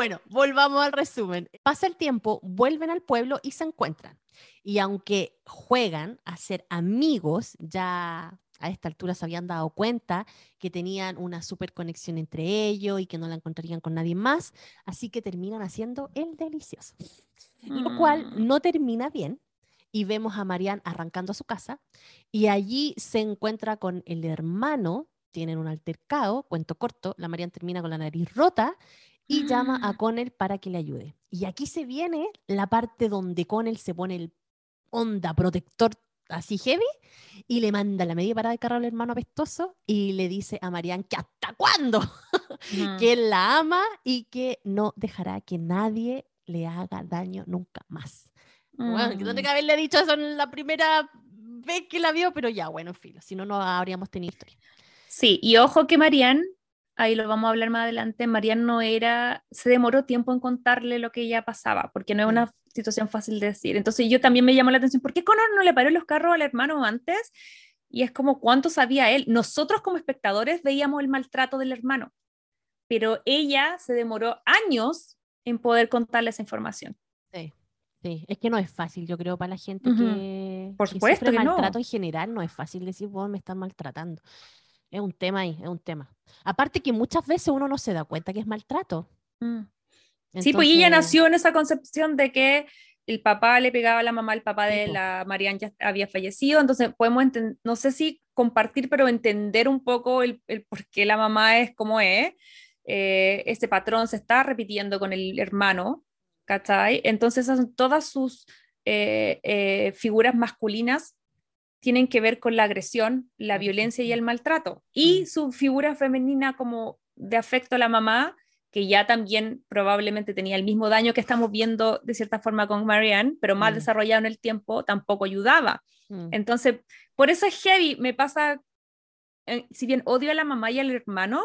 Bueno, volvamos al resumen. Pasa el tiempo, vuelven al pueblo y se encuentran. Y aunque juegan a ser amigos, ya a esta altura se habían dado cuenta que tenían una super conexión entre ellos y que no la encontrarían con nadie más, así que terminan haciendo el delicioso. Lo cual Mm. no termina bien y vemos a Marianne arrancando a su casa y allí se encuentra con el hermano, tienen un altercado, cuento corto, la Marianne termina con la nariz rota y llama a Ah. Connell para que le ayude. Y aquí se viene la parte donde Connell se pone el onda protector así heavy y le manda la media parada de carro al hermano apestoso y le dice a Marianne que hasta cuándo, Ujú. que él la ama y que no dejará que nadie le haga daño nunca más. Bueno, que tendría Mm. que haberle dicho eso en la primera vez que la vio, pero ya, bueno, en fin, si no, no habríamos tenido historia. Sí, y ojo que Marianne, ahí lo vamos a hablar más adelante, Marianne no era, se demoró tiempo en contarle lo que ella pasaba, porque no es una situación fácil de decir. Entonces yo también me llamó la atención, ¿por qué Connor no le paró los carros al hermano antes? Y es como, ¿cuánto sabía él? Nosotros como espectadores veíamos el maltrato del hermano, pero ella se demoró años en poder contarle esa información. Sí, sí, es que no es fácil, yo creo, para la gente Ujú. que, Por que supuesto sufre que no. maltrato en general, no es fácil decir, bueno, me están maltratando. Es un tema ahí, es un tema. Aparte que muchas veces uno no se da cuenta que es maltrato. Mm. Sí, pues ella nació en esa concepción de que el papá le pegaba a la mamá, el papá de la Marianne ya había fallecido, entonces podemos no sé si compartir, pero entender un poco el, el por qué la mamá es como es. Eh, este patrón se está repitiendo con el hermano, ¿cachai? Entonces son todas sus eh, eh, figuras masculinas tienen que ver con la agresión, la violencia y el maltrato. Y Mm. su figura femenina como de afecto a la mamá que ya también probablemente tenía el mismo daño que estamos viendo de cierta forma con Marianne, pero más Mm. desarrollado en el tiempo, tampoco ayudaba. Mm. Entonces, por eso es heavy. Me pasa, eh, si bien odio a la mamá y al hermano,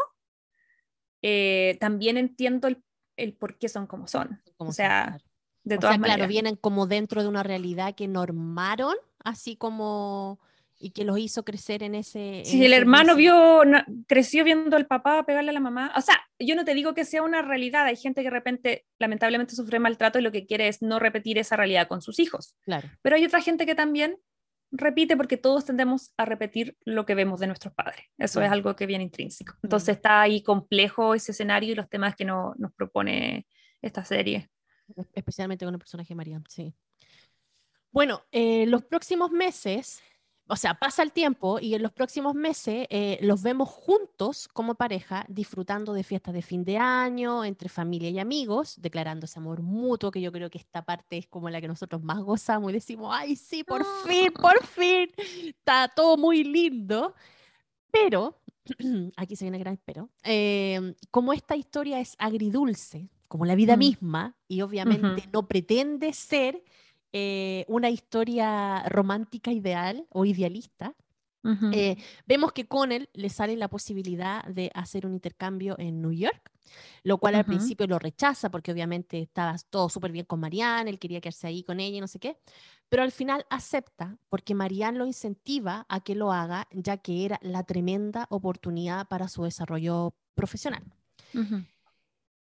eh, también entiendo el, el por qué son como son. Como o sea. De O todas sea, claro, maneras. vienen como dentro de una realidad que normaron, así como, y que los hizo crecer en ese... Si el ese hermano vio, creció viendo al papá pegarle a la mamá, o sea, yo no te digo que sea una realidad, hay gente que de repente lamentablemente sufre maltrato y lo que quiere es no repetir esa realidad con sus hijos, Claro. pero hay otra gente que también repite porque todos tendemos a repetir lo que vemos de nuestros padres, eso es Mm. algo que viene intrínseco. Mm. Entonces está ahí complejo ese escenario y los temas que no- nos propone esta serie. Especialmente con el personaje de Mariam, sí. Bueno, eh, los próximos meses, o sea, pasa el tiempo y en los próximos meses eh, los vemos juntos como pareja, disfrutando de fiestas de fin de año, entre familia y amigos, declarando ese amor mutuo, que yo creo que esta parte es como la que nosotros más gozamos y decimos, ay, sí, por fin, por fin, está todo muy lindo. Pero, aquí se viene el gran pero, eh, como esta historia es agridulce, como la vida Mm. misma, y obviamente Ujú. no pretende ser eh, una historia romántica ideal o idealista, Ujú. eh, vemos que con él le sale la posibilidad de hacer un intercambio en New York, lo cual al Ujú. principio lo rechaza porque obviamente estaba todo súper bien con Marianne, él quería quedarse ahí con ella y no sé qué, pero al final acepta porque Marianne lo incentiva a que lo haga, ya que era la tremenda oportunidad para su desarrollo profesional. Ujú.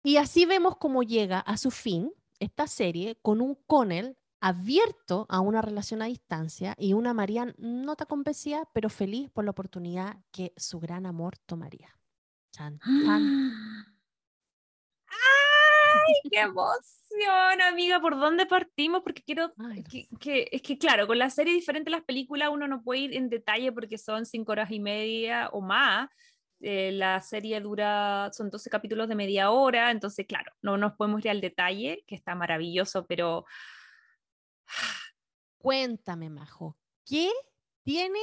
Y así vemos cómo llega a su fin esta serie con un Connell abierto a una relación a distancia y una Marianne no tan convencida, pero feliz por la oportunidad que su gran amor tomaría. Chan, chan. ¡Ay, qué emoción, amiga! ¿Por dónde partimos? Porque quiero Ay, no que, que- es que claro, con la serie diferente a las películas uno no puede ir en detalle porque son cinco horas y media o más. Eh, la serie dura, son 12 capítulos de media hora, entonces claro, no nos podemos ir al detalle, que está maravilloso, pero Cuéntame, Majo, ¿qué tiene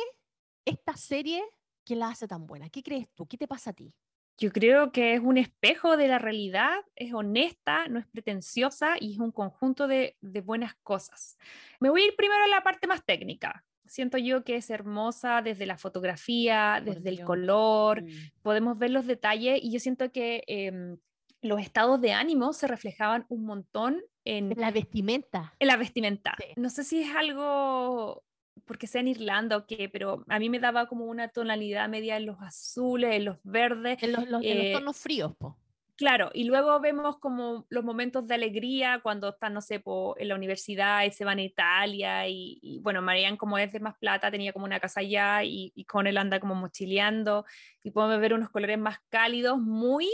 esta serie que la hace tan buena? ¿Qué crees tú? ¿Qué te pasa a ti? yo creo que es un espejo de la realidad, es honesta, no es pretenciosa y es un conjunto de, de buenas cosas. Me voy a ir primero a la parte más técnica. Siento yo que es hermosa desde la fotografía, Por desde el color, Mm. podemos ver los detalles y yo siento que em, los estados de ánimo se reflejaban un montón en, La vestimenta. en la vestimenta. Sí. No sé si es algo porque sea en Irlanda o qué, pero a mí me daba como una tonalidad media en los azules, en los verdes. En los, los- en los Eh, tonos fríos, po. Claro, y luego vemos como los momentos de alegría cuando están, no sé, po, en la universidad y se van a Italia y, y, bueno, Marianne como es de más plata tenía como una casa allá y, y con él anda como mochileando y podemos ver unos colores más cálidos, muy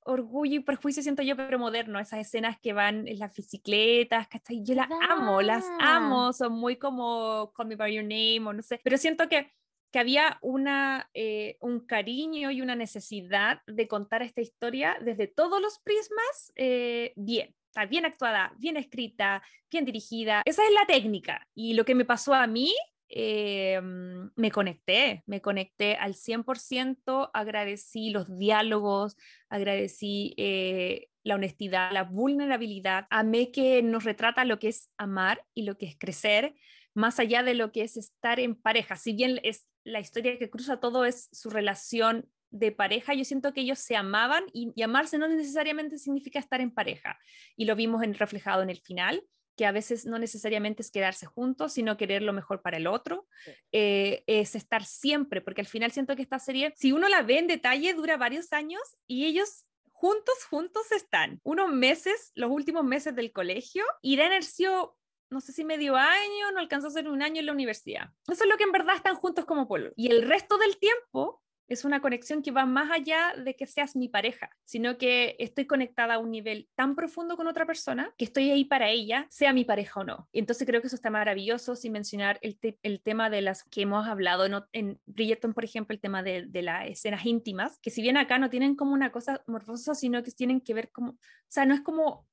orgullo y prejuicio siento yo, pero moderno, esas escenas que van en las bicicletas, ¿cachai? Yo las amo, las amo, son muy como Call Me By Your Name o no sé, pero siento que que había una, eh, un cariño y una necesidad de contar esta historia desde todos los prismas eh, bien. Está bien actuada, bien escrita, bien dirigida. Esa es la técnica. Y lo que me pasó a mí, eh, me conecté, me conecté al 100%, agradecí los diálogos, agradecí la honestidad, la vulnerabilidad. Amé que nos retrata lo que es amar y lo que es crecer más allá de lo que es estar en pareja. Si bien es la historia que cruza todo es su relación de pareja, yo siento que ellos se amaban y, y amarse no necesariamente significa estar en pareja. Y lo vimos en, reflejado en el final, que a veces no necesariamente es quedarse juntos, sino querer lo mejor para el otro. Sí. Eh, es estar siempre, porque al final siento que esta serie, si uno la ve en detalle, dura varios años y ellos juntos, juntos están. Unos meses, los últimos meses del colegio, y Denner sido no sé si medio año, no alcanzó a ser un año en la universidad. Eso es lo que en verdad están juntos como pueblo. Y el resto del tiempo es una conexión que va más allá de que seas mi pareja, sino que estoy conectada a un nivel tan profundo con otra persona que estoy ahí para ella, sea mi pareja o no. Entonces creo que eso está maravilloso, sin mencionar el, el tema de las que hemos hablado en, en Bridgerton, por ejemplo, el tema de, de, las escenas íntimas, que si bien acá no tienen como una cosa morfosa, sino que tienen que ver como, o sea, no es como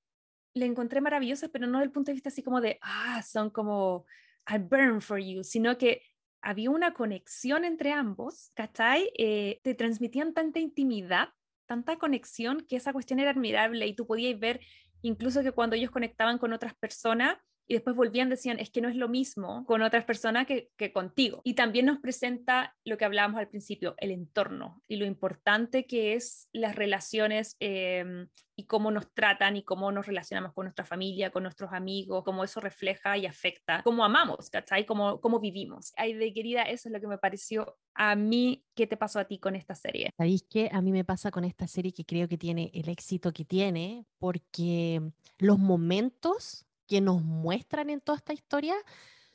le encontré maravillosas, pero no desde el punto de vista así como de, ah, son como, I burn for you, sino que había una conexión entre ambos, ¿cachai? Eh, te transmitían tanta intimidad, tanta conexión que esa cuestión era admirable y tú podías ver incluso que cuando ellos conectaban con otras personas, y después volvían, decían, es que no es lo mismo con otras personas que, que, contigo. Y también nos presenta lo que hablábamos al principio, el entorno y lo importante que es las relaciones em, y cómo nos tratan y cómo nos relacionamos con nuestra familia, con nuestros amigos, cómo eso refleja y afecta, cómo amamos, ¿cachai? Cómo, cómo vivimos. Ay, de querida, eso es lo que me pareció a mí. ¿Qué te pasó a ti con esta serie? ¿Sabéis qué? A mí me pasa con esta serie que creo que tiene el éxito que tiene porque los momentos que nos muestran en toda esta historia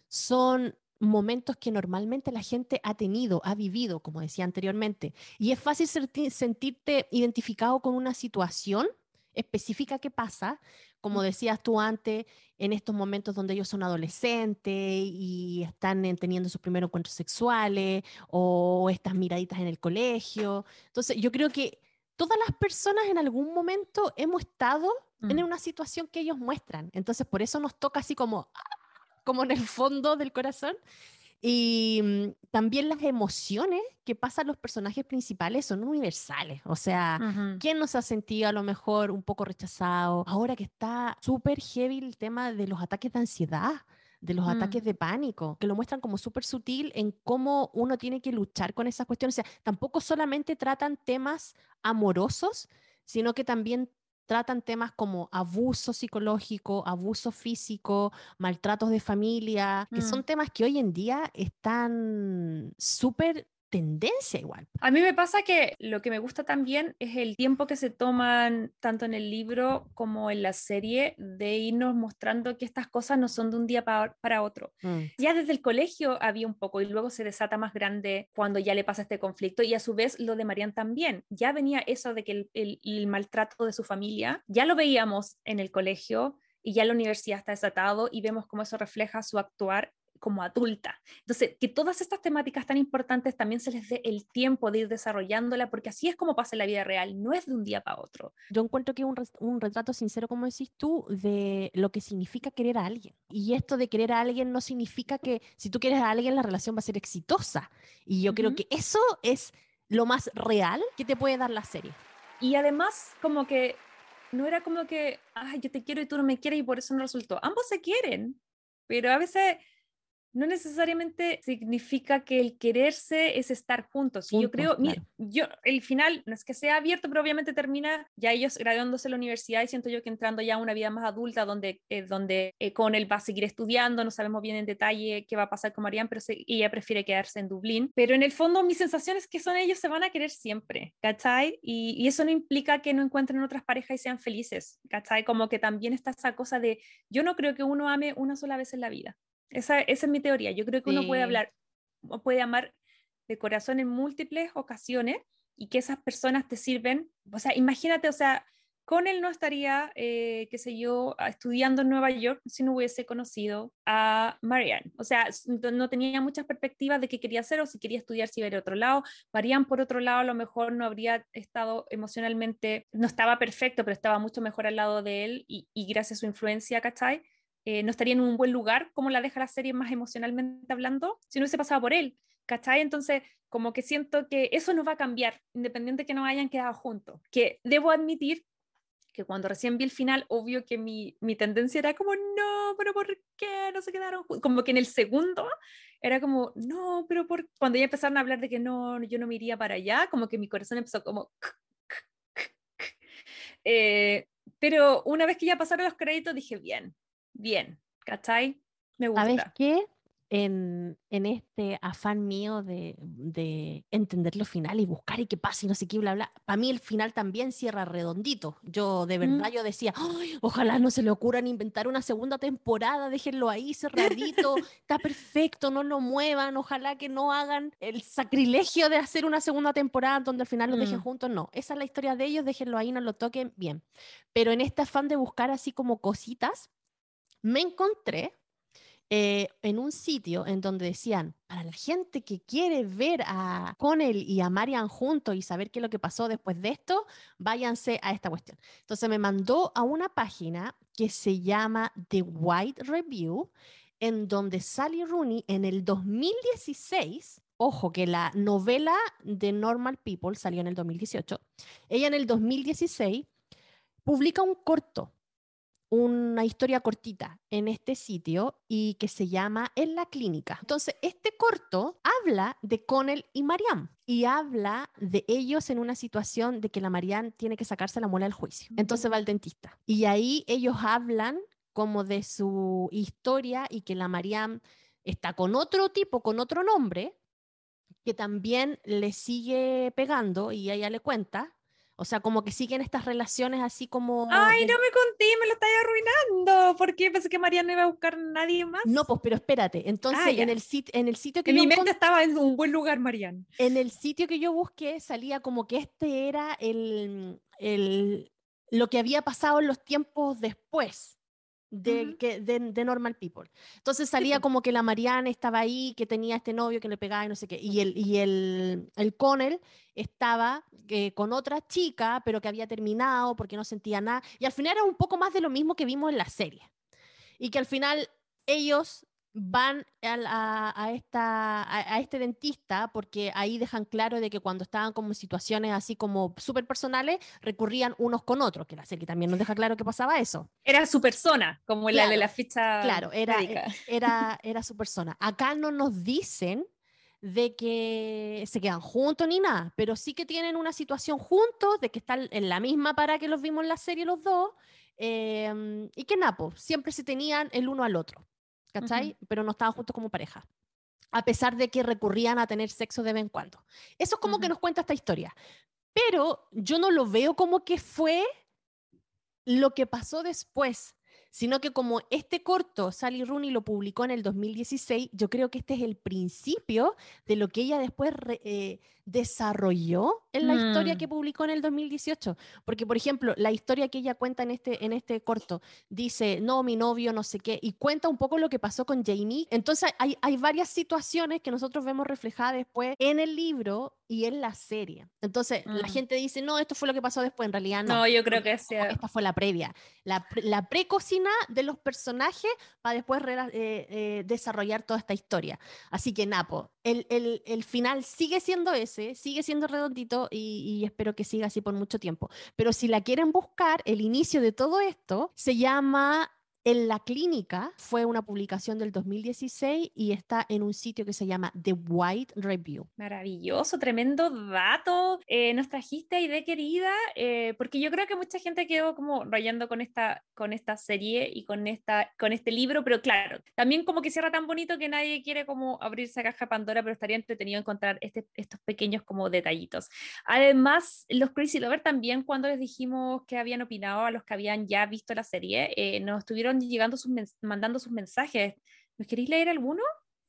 son momentos que normalmente la gente ha tenido, ha vivido, como decía anteriormente. Y es fácil sentirte identificado con una situación específica que pasa, como decías tú antes, en estos momentos donde ellos son adolescentes y están teniendo sus primeros encuentros sexuales o estas miraditas en el colegio. Entonces, yo creo que todas las personas en algún momento hemos estado en mm. una situación que ellos muestran. Entonces, por eso nos toca así como, como en el fondo del corazón. Y mm, también las emociones que pasan los personajes principales son universales. O sea, ¿quién nos ha sentido a lo mejor un poco rechazado? Ahora que está súper heavy el tema de los ataques de ansiedad de los ataques mm. de pánico, que lo muestran como súper sutil en cómo uno tiene que luchar con esas cuestiones. O sea, tampoco solamente tratan temas amorosos, sino que también tratan temas como abuso psicológico, abuso físico, maltratos de familia, que son mm. temas que hoy en día están súper tendencia igual. A mí me pasa que lo que me gusta también es el tiempo que se toman tanto en el libro como en la serie de irnos mostrando que estas cosas no son de un día para, otro. Mm. Ya desde el colegio había un poco y luego se desata más grande cuando ya le pasa este conflicto y a su vez lo de Marian también. Ya venía eso de que el, el maltrato de su familia, ya lo veíamos en el colegio y ya la universidad está desatado y vemos cómo eso refleja su actuar como adulta. Entonces, que todas estas temáticas tan importantes también se les dé el tiempo de ir desarrollándola, porque así es como pasa en la vida real, no es de un día para otro. Yo encuentro que es un, un, retrato sincero, como decís tú, de lo que significa querer a alguien. Y esto de querer a alguien no significa que si tú quieres a alguien, la relación va a ser exitosa. Y yo creo que eso es lo más real que te puede dar la serie. Y además, como que no era como que, ay, yo te quiero y tú no me quieres y por eso no resultó. Ambos se quieren, pero a veces no necesariamente significa que el quererse es estar juntos. yo creo, yo, el final no es que sea abierto, pero obviamente termina ya ellos graduándose en la universidad y siento yo que entrando ya a una vida más adulta donde, eh, donde eh, con él va a seguir estudiando, no sabemos bien en detalle qué va a pasar con Marianne, pero ella prefiere quedarse en Dublín. Pero en el fondo mi sensación es que son ellos se van a querer siempre, ¿cachai? Y, y eso no implica que no encuentren otras parejas y sean felices, ¿cachai? Como que también está esa cosa de, yo no creo que uno ame una sola vez en la vida. Esa, esa es mi teoría. Yo creo que uno puede hablar, puede amar de corazón en múltiples ocasiones y que esas personas te sirven. O sea, imagínate, o sea, con él no estaría, eh, qué sé yo, estudiando en Nueva York si no hubiese conocido a Marianne. O sea, no tenía muchas perspectivas de qué quería hacer o si quería estudiar, si iba a otro lado. Marianne, por otro lado, a lo mejor no habría estado emocionalmente, no estaba perfecto, pero estaba mucho mejor al lado de él y, y gracias a su influencia, ¿cachai? Eh, no estaría en un buen lugar, como la deja la serie más emocionalmente hablando, si no hubiese pasado por él, ¿cachai? Entonces, como que siento que eso no va a cambiar, independiente que no hayan quedado juntos. Que debo admitir que cuando recién vi el final, obvio que mi, mi tendencia era como, no, pero ¿por qué no se quedaron juntos? Como que en el segundo era como, no, pero por... cuando ya empezaron a hablar de que no, yo no me iría para allá, como que mi corazón empezó como... Eh, pero una vez que ya pasaron los créditos, dije, bien, bien, ¿cachai? Me gusta. ¿Sabes qué? En, en, este afán mío de, de, entender lo final y buscar y qué pasa y no sé qué, bla, bla, para mí el final también cierra redondito. Yo de verdad, mm. yo decía, ojalá no se le ocurran inventar una segunda temporada, déjenlo ahí cerradito, está perfecto, no lo muevan, ojalá que no hagan el sacrilegio de hacer una segunda temporada donde al final los dejen mm. juntos, no, esa es la historia de ellos, déjenlo ahí, no lo toquen, bien. Pero en este afán de buscar así como cositas, me encontré eh, en un sitio en donde decían, para la gente que quiere ver a Connell y a Marian juntos y saber qué es lo que pasó después de esto, váyanse a esta cuestión. Entonces me mandó a una página que se llama The White Review, en donde Sally Rooney en el 2016 ojo, que la novela de Normal People salió en el 2018. Ella en el 2016 publica un corto, una historia cortita en este sitio y que se llama En la clínica. Entonces, este corto habla de Connell y Marianne y habla de ellos en una situación de que la Marianne tiene que sacarse la muela del juicio. Entonces va al dentista. Y ahí ellos hablan como de su historia y que la Marianne está con otro tipo, con otro nombre, que también le sigue pegando y ella le cuenta. O sea, como que siguen estas relaciones así como... Ay, no me conté, me lo estáis arruinando. ¿Por qué? Pensé que María no iba a buscar a nadie más. No, pues, pero espérate. Entonces, Ah, en, el sit- en el sitio que en yo mi mente estaba en un buen lugar, Marian. en el sitio que yo busqué salía como que este era el, el- lo que había pasado en los tiempos después de, Ujú. que, de, de Normal People. Entonces salía po. como que la Marianne estaba ahí, que tenía este novio que le pegaba y no sé qué. Y el, y el, el Connell estaba eh, con otra chica, pero que había terminado porque no sentía nada. Y al final era un poco más de lo mismo que vimos en la serie. Y que al final ellos van a, a esta, a, a este dentista porque ahí dejan claro de que cuando estaban como en situaciones así como súper personales, recurrían unos con otros, que la serie también nos deja claro que pasaba eso. Era su persona, como la de Claro, la ficha Claro, era, médica. e- era, era su persona. Acá no nos dicen de que se quedan juntos ni nada, pero sí que tienen una situación juntos, de que están en la misma para que los vimos en la serie los dos, em, y que Napo, siempre se tenían el uno al otro, ¿cachai? Pero no estaban juntos como pareja, a pesar de que recurrían a tener sexo de vez en cuando. Eso es como que nos cuenta esta historia, pero yo no lo veo como que fue lo que pasó después, sino que como este corto Sally Rooney lo publicó en el 2016, yo creo que este es el principio de lo que ella después re- eh, desarrolló en la historia Mm. que publicó en el 2018. Porque, por ejemplo, la historia que ella cuenta en este, en este corto dice, no, mi novio, no sé qué, y cuenta un poco lo que pasó con Jamie. Entonces, hay, hay varias situaciones que nosotros vemos reflejadas después en el libro y en la serie. Entonces, la Mm. gente dice, no, esto fue lo que pasó después, en realidad no. No, yo creo que sea. esta fue la previa, la, la precocina de los personajes para después eh, eh, desarrollar toda esta historia. Así que Napo, el, el- el final sigue siendo ese, sigue siendo redondito y, y espero que siga así por mucho tiempo. Pero si la quieren buscar, el inicio de todo esto se llama En la clínica, fue una publicación del 2016 y está en un sitio que se llama The White Review. Maravilloso, tremendo dato. Eh, nos trajiste idea querida, eh, porque yo creo que mucha gente quedó como rayando con esta, con esta serie y con, esta, con este libro, pero claro, también como que cierra tan bonito que nadie quiere como abrir esa caja Pandora, pero estaría entretenido encontrar este- estos pequeños como detallitos. Además, los Crazy Lovers también cuando les dijimos que habían opinado a los que habían ya visto la serie, eh, nos llegando sus mandando sus mensajes. ¿Nos queréis leer alguno?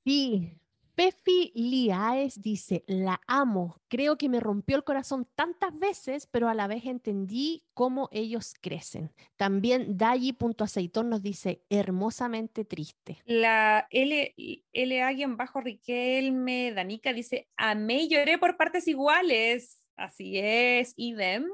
Sí. Pefi Liaes dice, la amo, creo que me rompió el corazón tantas veces, pero a la vez entendí cómo ellos crecen. También Dayi.aceitón nos dice, hermosamente triste. La L, bajo Riquelme Danica dice, amé y lloré por partes iguales. Así es, idem.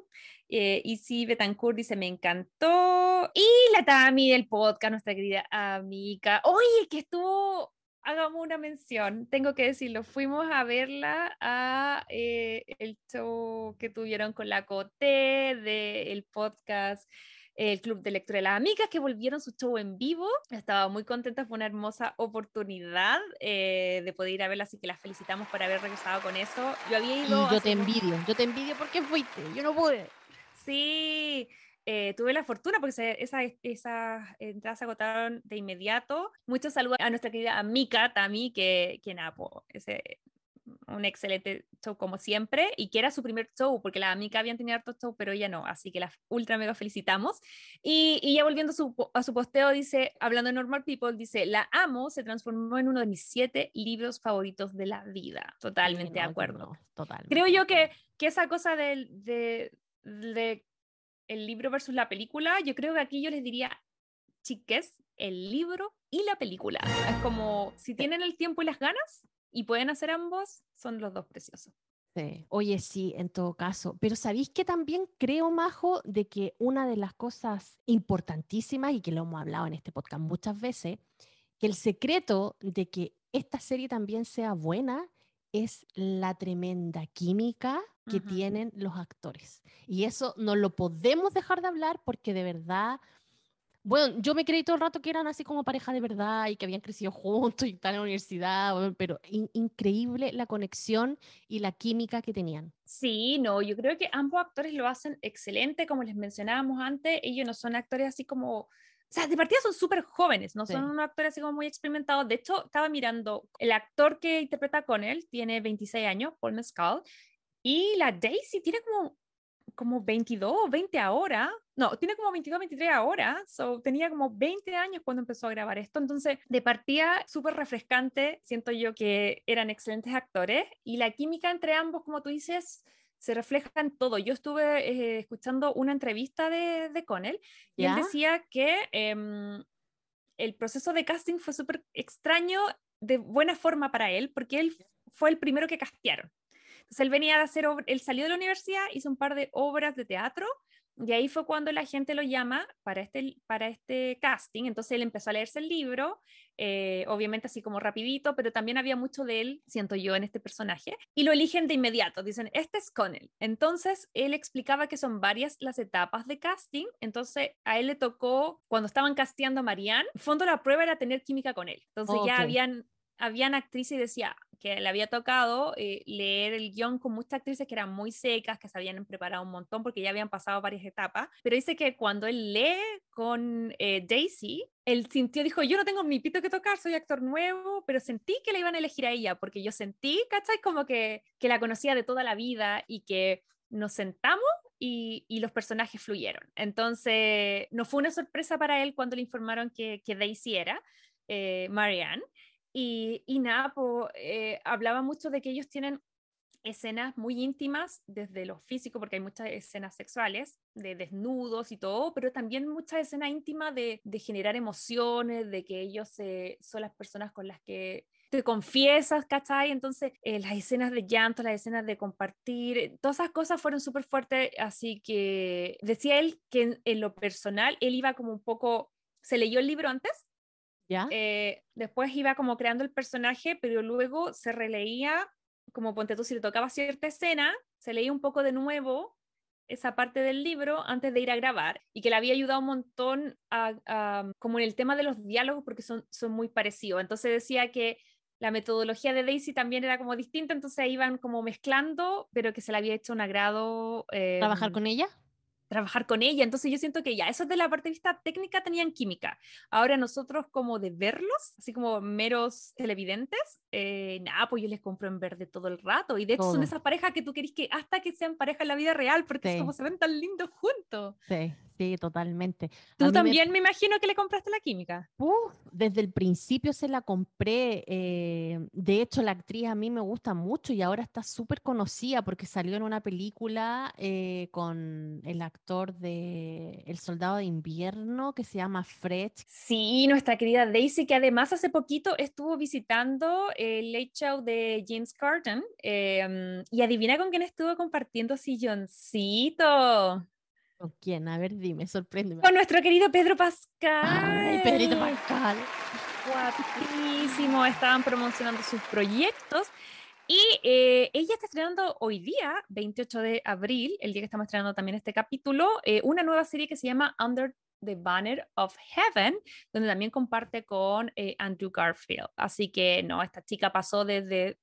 Eh, Isi Betancourt dice, me encantó. Y la Tami del podcast, nuestra querida amiga. Oye, que estuvo, hagamos una mención, tengo que decirlo, fuimos a verla a eh, el show que tuvieron con la Coté del podcast el Club de Lectura de las Amigas, que volvieron su show en vivo. Estaba muy contenta, fue una hermosa oportunidad eh, de poder ir a verla, así que las felicitamos por haber regresado con eso. Yo había Y ido... yo hace te envidio, yo te envidio porque fuiste, yo no pude. Sí, eh, tuve la fortuna porque se- esa- esas entradas se agotaron de inmediato. Muchos saludos a nuestra querida amiga Tami, que, que nada, po, ese, un excelente show como siempre, y que era su primer show, porque la amiga habían tenido hartos show, pero ella no, así que la ultra mega felicitamos. Y, y ya volviendo a su, a su posteo, dice, hablando de Normal People, dice, la amo, se transformó en uno de mis siete libros favoritos de la vida. Totalmente Sí, de no, yo acuerdo. no, totalmente Creo de yo que, que esa cosa del- de, de el libro versus la película, yo creo que aquí yo les diría, chiques, el libro y la película. Es como, si tienen el tiempo y las ganas y pueden hacer ambos, son los dos preciosos. Sí. Oye, sí, en todo caso. Pero ¿sabéis que también creo, Majo, de que una de las cosas importantísimas, y que lo hemos hablado en este podcast muchas veces, que el secreto de que esta serie también sea buena es la tremenda química que Ujú. tienen los actores. Y eso no lo podemos dejar de hablar porque de verdad, bueno, yo me creí todo el rato que eran así como pareja de verdad y que habían crecido juntos y tal en la universidad, pero in- increíble la conexión y la química que tenían. Sí, no, yo creo que ambos actores lo hacen excelente, como les mencionábamos antes, ellos no son actores así como, o sea, de partida son súper jóvenes, no son Sí. unos actores así como muy experimentados. De hecho, estaba mirando, el actor que interpreta con él tiene 26 años, Paul Mescal, y la Daisy tiene como, como 22 o 20 ahora. No, tiene como 22, 23 ahora. So, tenía como 20 años cuando empezó a grabar esto. Entonces, de partida, súper refrescante. Siento yo que eran excelentes actores. Y la química entre ambos, como tú dices, se refleja en todo. Yo estuve eh, escuchando una entrevista de, de Connell y ¿Ya? él decía que em, el proceso de casting fue súper extraño de buena forma para él, porque él fue el primero que castearon. Entonces él venía de hacer, él salió de la universidad, hizo un par de obras de teatro, y ahí fue cuando la gente lo llama para este, para este casting. Entonces él empezó a leerse el libro, eh, obviamente así como rapidito, pero también había mucho de él, siento yo, en este personaje, y lo eligen de inmediato, dicen, este es Connell. Entonces él explicaba que son varias las etapas de casting, entonces a él le tocó, cuando estaban casteando a Marianne, en fondo la prueba era tener química con él. Entonces ya habían habían actrices y decía que le había tocado eh, leer el guion con muchas actrices que eran muy secas, que se habían preparado un montón porque ya habían pasado varias etapas, pero dice que cuando él lee con eh, Daisy, él sintió, dijo, yo no tengo mi pito que tocar, soy actor nuevo, pero sentí que le iban a elegir a ella, porque yo sentí, ¿cachai? Como que, que la conocía de toda la vida y que nos sentamos y, y los personajes fluyeron. Entonces, no fue una sorpresa para él cuando le informaron que, que Daisy era eh, Marianne. Y, y nada, po, eh, hablaba mucho de que ellos tienen escenas muy íntimas desde lo físico, porque hay muchas escenas sexuales, de desnudos y todo, pero también muchas escenas íntimas de, generar emociones, de que ellos eh, son las personas con las que te confiesas, ¿cachai? Entonces, eh, las escenas de llanto, las escenas de compartir, todas esas cosas fueron súper fuertes, así que decía él que en lo personal, él iba como un poco, se leyó el libro antes, ¿Ya? eh, después iba como creando el personaje, pero luego se releía, como ponte tú, si le tocaba cierta escena, se leía un poco de nuevo esa parte del libro antes de ir a grabar y que le había ayudado un montón a, a- como en el tema de los diálogos porque son, son muy parecidos. Entonces decía que la metodología de Daisy también era como distinta, entonces iban como mezclando, pero que se le había hecho un agrado. ¿Trabajar em, con ella? Trabajar con ella. Entonces yo siento que ya, eso de la parte de vista técnica tenían química. Ahora nosotros como de verlos, así como meros televidentes, eh, nada, pues yo les compro en verde todo el rato. Y de hecho son Todo. esas parejas que tú querés que hasta que sean pareja en la vida real, porque es Sí. como se ven tan lindos juntos. Sí, sí, totalmente. Tú me- también me... imagino que le compraste la química. Uf, desde el principio se la compré. eh, de hecho, la actriz a mí me gusta mucho y ahora está súper conocida porque salió en una película eh, con el actor de El Soldado de Invierno que se llama Fred. Sí, nuestra querida Daisy, que además hace poquito estuvo visitando el Late Show de James Carton. eh, y adivina con quién estuvo compartiendo silloncito. ¿Con quién? A ver, dime, sorpréndeme. Con nuestro querido Pedro Pascal. Ay, Pedrito Pascal. Guapísimo, estaban promocionando sus proyectos. Y eh, ella está estrenando hoy día, 28 de abril, el día que estamos estrenando también este capítulo, eh, una nueva serie que se llama Under the Banner of Heaven, donde también comparte con eh, Andrew Garfield. Así que no, esta chica pasó desde...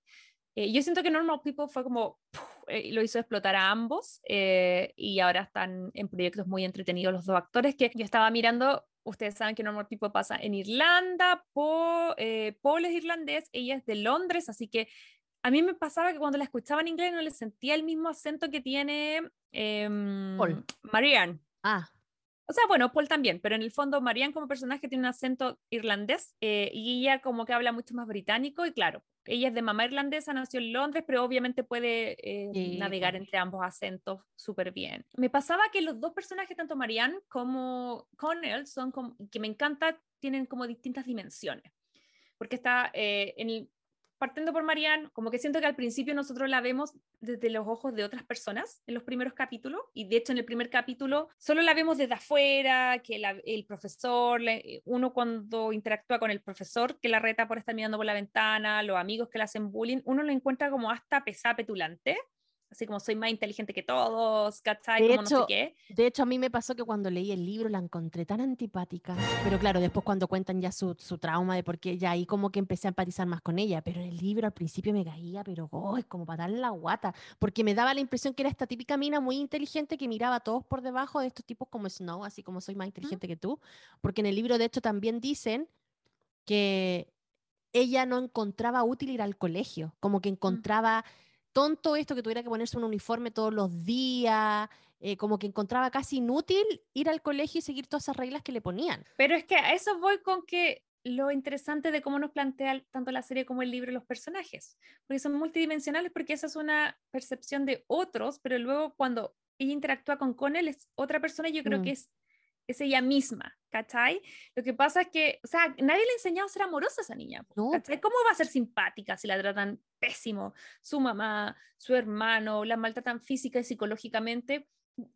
eh, yo siento que Normal People fue como, ¡puf! eh, lo hizo explotar a ambos eh, y ahora están en proyectos muy entretenidos los dos actores que yo estaba mirando Ustedes saben que Normal People pasa en Irlanda, Po- eh, Paul es irlandés, ella es de Londres, así que a mí me pasaba que cuando la escuchaba en inglés no le sentía el mismo acento que tiene em, Paul. Marianne. Ah, O sea, bueno, Paul también, pero en el fondo Marianne como personaje tiene un acento irlandés eh, y ella como que habla mucho más británico y claro, ella es de mamá irlandesa, nació en Londres, pero obviamente puede eh, Sí, navegar entre ambos acentos súper bien. Me pasaba que los dos personajes, tanto Marianne como Connell, son como, que me encanta, tienen como distintas dimensiones, porque está eh, en el partiendo por Marianne, como que siento que al principio nosotros la vemos desde los ojos de otras personas en los primeros capítulos, y de hecho en el primer capítulo solo la vemos desde afuera, que el profesor, uno cuando interactúa con el profesor que la reta por estar mirando por la ventana, los amigos que le hacen bullying, uno lo encuentra como hasta pesada petulante así como soy más inteligente que todos, ¿cachai? De como hecho, no sé qué. De hecho, a mí me pasó que cuando leí el libro la encontré tan antipática, pero claro, después cuando cuentan ya su, su trauma de por qué, ya ahí como que empecé a empatizar más con ella, pero en el libro al principio me caía, pero oh, es como para darle la guata, porque me daba la impresión que era esta típica mina muy inteligente que miraba a todos por debajo de estos tipos como Snow, así como soy más inteligente que tú, porque en el libro de hecho también dicen que ella no encontraba útil ir al colegio, como que encontraba tonto esto que tuviera que ponerse un uniforme todos los días, eh, como que encontraba casi inútil ir al colegio y seguir todas esas reglas que le ponían. Pero es que a eso voy con que lo interesante de cómo nos plantea tanto la serie como el libro los personajes, porque son multidimensionales, porque esa es una percepción de otros, pero luego cuando ella interactúa con Connell es otra persona y yo creo mm. que es es ella misma, ¿cachai? Lo que pasa es que, o sea, nadie le ha enseñado a ser amorosa a esa niña, ¿cachai? ¿Cómo va a ser simpática si la tratan pésimo? Su mamá, su hermano, la maltratan física y psicológicamente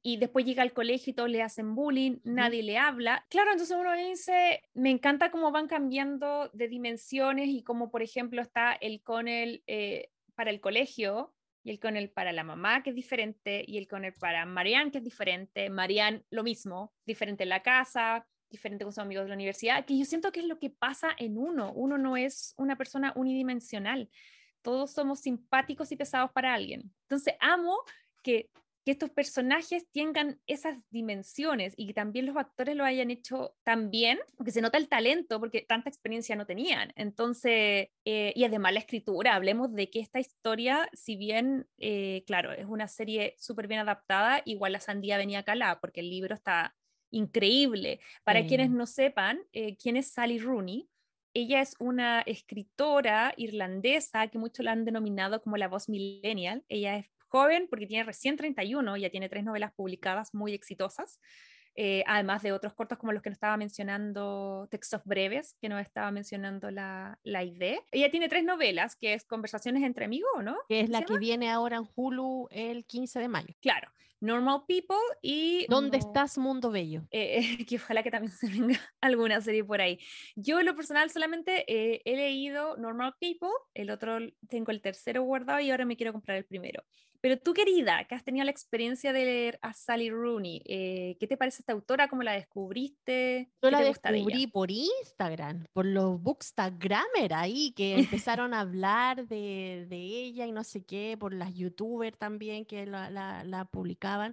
y después llega al colegio y todos le hacen bullying, nadie le habla. Claro, entonces uno dice, me encanta cómo van cambiando de dimensiones y cómo, por ejemplo, está el con el eh, para el colegio, y el con el para la mamá, que es diferente, y el con el para Marianne, que es diferente. Marianne, lo mismo, diferente en la casa, diferente con sus amigos de la universidad, que yo siento que es lo que pasa en uno. Uno no es una persona unidimensional. Todos somos simpáticos y pesados para alguien. Entonces, amo que que estos personajes tengan esas dimensiones y que también los actores lo hayan hecho tan bien, porque se nota el talento, porque tanta experiencia no tenían. Entonces, eh, y además la escritura, hablemos de que esta historia, si bien, eh, claro, es una serie súper bien adaptada, igual la sandía venía calada, porque el libro está increíble. Para quienes no sepan, eh, quién es Sally Rooney, ella es una escritora irlandesa que muchos la han denominado como la voz millennial. Ella es joven porque tiene recién 31, ya tiene tres novelas publicadas muy exitosas, eh, además de otros cortos como los que nos estaba mencionando, Textos Breves, que nos estaba mencionando la, la idea. Ella tiene tres novelas, que es Conversaciones entre amigos, ¿no? Que es la que viene ahora en Hulu el 15 de mayo. Claro, Normal People y... ¿Dónde estás, Mundo Bello? Eh, que ojalá que también se venga alguna serie por ahí. Yo en lo personal solamente eh, he leído Normal People, el otro tengo el tercero guardado y ahora me quiero comprar el primero. Pero tú, querida, que has tenido la experiencia de leer a Sally Rooney, eh, ¿qué te parece esta autora? ¿Cómo la descubriste? Yo la descubrí por Instagram, por los bookstagrammer ahí, que empezaron a hablar de, de, ella y no sé qué, por las youtubers también que la, la, la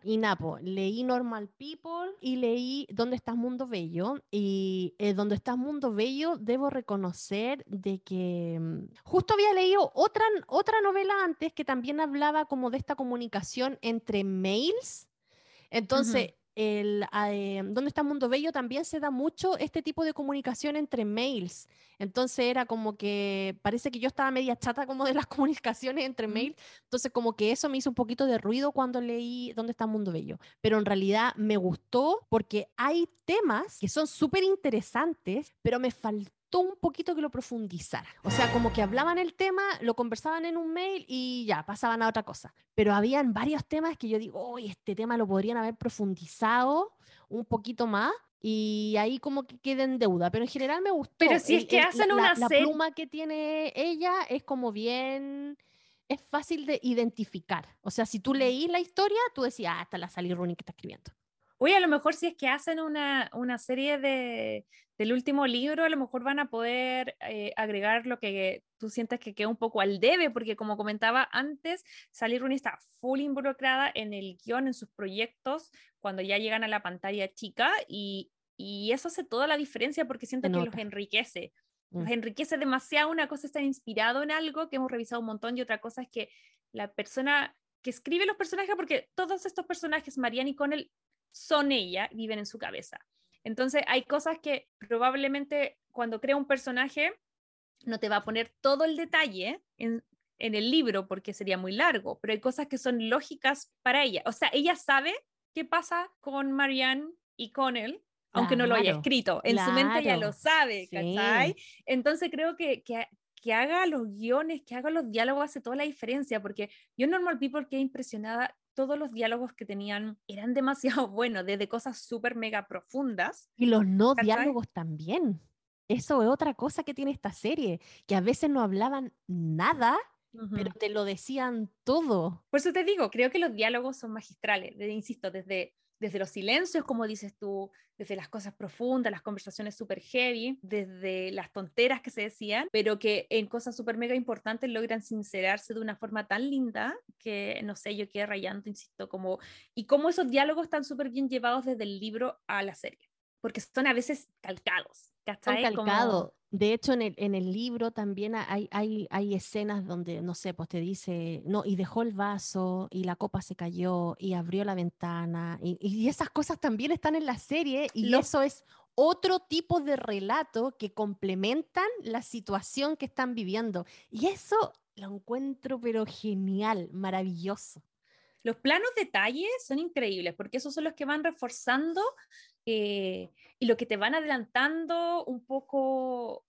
Y Napo, leí Normal People y leí ¿Dónde estás Mundo Bello? Y eh, ¿Dónde estás Mundo Bello? Debo reconocer de que mm, justo había leído otra, otra novela antes que también hablaba como de esta comunicación entre mails. Entonces, el, eh, ¿Dónde está Mundo Bello? También se da mucho este tipo de comunicación entre mails. Entonces era como que parece que yo estaba media chata como de las comunicaciones entre mails. Entonces como que eso me hizo un poquito de ruido cuando leí ¿Dónde está Mundo Bello? Pero en realidad me gustó porque hay temas que son súper interesantes, pero me faltó un poquito que lo profundizara. O sea, como que hablaban el tema, lo conversaban en un mail y ya, pasaban a otra cosa. Pero habían varios temas que yo digo, hoy este tema lo podrían haber profundizado un poquito más y ahí como que queda en deuda, pero en general me gustó. Pero si es que hacen una la, pluma que tiene ella es como bien es fácil de identificar. O sea, si tú leís la historia, tú decías, ah, la Sally Rooney que está escribiendo. Oye, a lo mejor si es que hacen una, una serie de, del último libro, a lo mejor van a poder eh, agregar lo que tú sientes que queda un poco al debe, porque como comentaba antes, Sally Rooney está full involucrada en el guion, en sus proyectos, cuando ya llegan a la pantalla chica, y, y eso hace toda la diferencia porque siento que los enriquece. Los mm. enriquece demasiado, una cosa está inspirado en algo que hemos revisado un montón y otra cosa es que la persona que escribe los personajes, porque todos estos personajes, Marianne y Connell, son ella, viven en su cabeza. Entonces hay cosas que probablemente cuando crea un personaje no te va a poner todo el detalle en, el libro porque sería muy largo, pero hay cosas que son lógicas para ella. O sea, ella sabe qué pasa con Marianne y con él, aunque no lo haya escrito. En su mente ya lo sabe, Entonces creo que, que haga los guiones, que haga los diálogos hace toda la diferencia, porque yo Normal People quedé impresionada, todos los diálogos que tenían eran demasiado buenos, desde cosas súper mega profundas. Y los no diálogos también. Eso es otra cosa que tiene esta serie, que a veces no hablaban nada, pero te lo decían todo. Por eso te digo, creo que los diálogos son magistrales, insisto, desde desde los silencios, como dices tú, desde las cosas profundas, las conversaciones súper heavy, desde las tonteras que se decían, pero que en cosas súper mega importantes logran sincerarse de una forma tan linda que, no sé, yo quedé rayando, insisto, como, y cómo esos diálogos están súper bien llevados desde el libro a la serie, porque son a veces calcados. Son calcados. De hecho, en el, en el libro también hay, hay, hay, escenas donde, no sé, pues te dice, no, y dejó el vaso, y la copa se cayó, y abrió la ventana, y, y esas cosas también están en la serie, y eso es otro tipo de relato que complementan la situación que están viviendo. Y eso lo encuentro, pero genial, maravilloso. Los planos detalles son increíbles, porque esos son los que van reforzando eh, y lo que te van adelantando un poco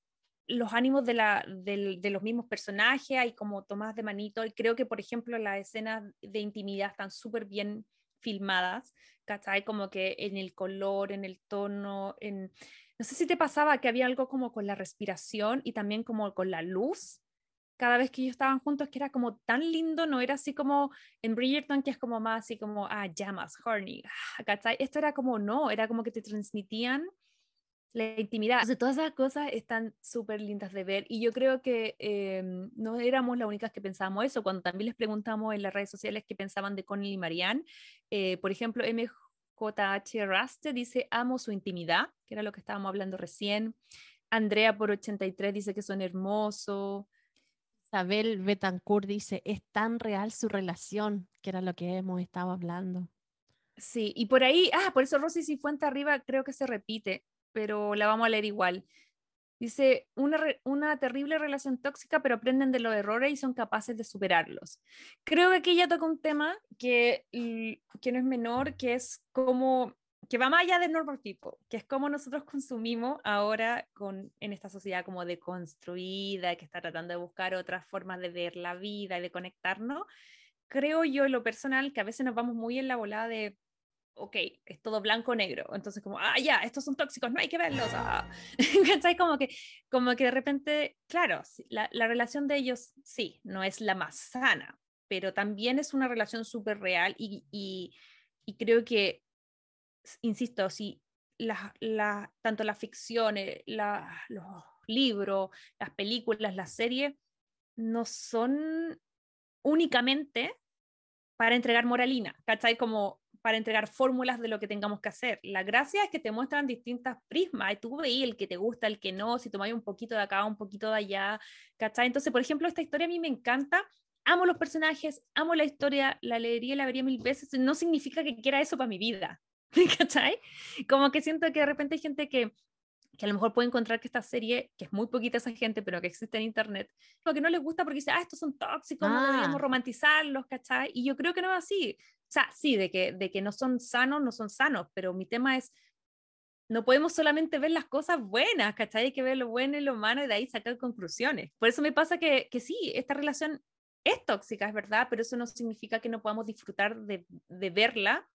los ánimos de, los mismos personajes, hay como tomas de manito, y creo que, por ejemplo, las escenas de intimidad están súper bien filmadas, ¿cachai? Como que en el color, en el tono, en... No sé si te pasaba que había algo como con la respiración y también como con la luz, cada vez que ellos estaban juntos, que era como tan lindo, no era así como en Bridgerton, que es como más así como, ah, llamas, horny, ah, ¿cachai? Esto era como, no, era como que te transmitían la intimidad. Entonces, todas esas cosas están súper lindas de ver y yo creo que em, no éramos las únicas que pensábamos eso. Cuando también les preguntamos en las redes sociales qué pensaban de Connie y Marianne, eh, por ejemplo, MJH Raste dice, amo su intimidad, que era lo que estábamos hablando recién. Andrea por 83 dice que son hermosos. Isabel Betancourt dice, es tan real su relación, que era lo que hemos estado hablando. Sí, y por ahí, ah, por eso Rosy si Fuente arriba creo que se repite, pero la vamos a leer igual. Dice, una, una terrible relación tóxica, pero aprenden de los errores y son capaces de superarlos. Creo que aquí ya toca un tema que, que no es menor, que es como que va más allá del normal tipo, que es como nosotros consumimos ahora con, en esta sociedad como deconstruida, que está tratando de buscar otras formas de ver la vida y de conectarnos, creo yo lo personal que a veces nos vamos muy en la volada de, ok, es todo blanco o negro, entonces como, ah, ya, estos son tóxicos, no hay que verlos, ah. Como que, como que de repente, claro, la, la relación de ellos sí, no es la más sana, pero también es una relación súper real y, y creo que insisto, si la, tanto la ficción, eh, los libros, las películas, las series, no son únicamente para entregar moralina, ¿cachai? Como para entregar fórmulas de lo que tengamos que hacer. La gracia es que te muestran distintas prismas, y tú veis el que te gusta, el que no, si tomáis un poquito de acá, un poquito de allá, ¿cachai? Entonces, por ejemplo, esta historia a mí me encanta, amo los personajes, amo la historia, la leería y la vería mil veces, no significa que quiera eso para mi vida, ¿cachai? Como que siento que de repente hay gente que, que a lo mejor puede encontrar que esta serie, que es muy poquita esa gente, pero que existe en internet, lo que no les gusta porque dice, ah, estos son tóxicos, no deberíamos ah. romantizarlos, ¿cachai? Y yo creo que no es así. O sea, sí, de que, de que no son sanos, no son sanos, pero mi tema es, no podemos solamente ver las cosas buenas, ¿cachai? Hay que ver lo bueno y lo malo y de ahí sacar conclusiones. Por eso me pasa que, que sí, esta relación es tóxica, es verdad, pero eso no significa que no podamos disfrutar de, de verla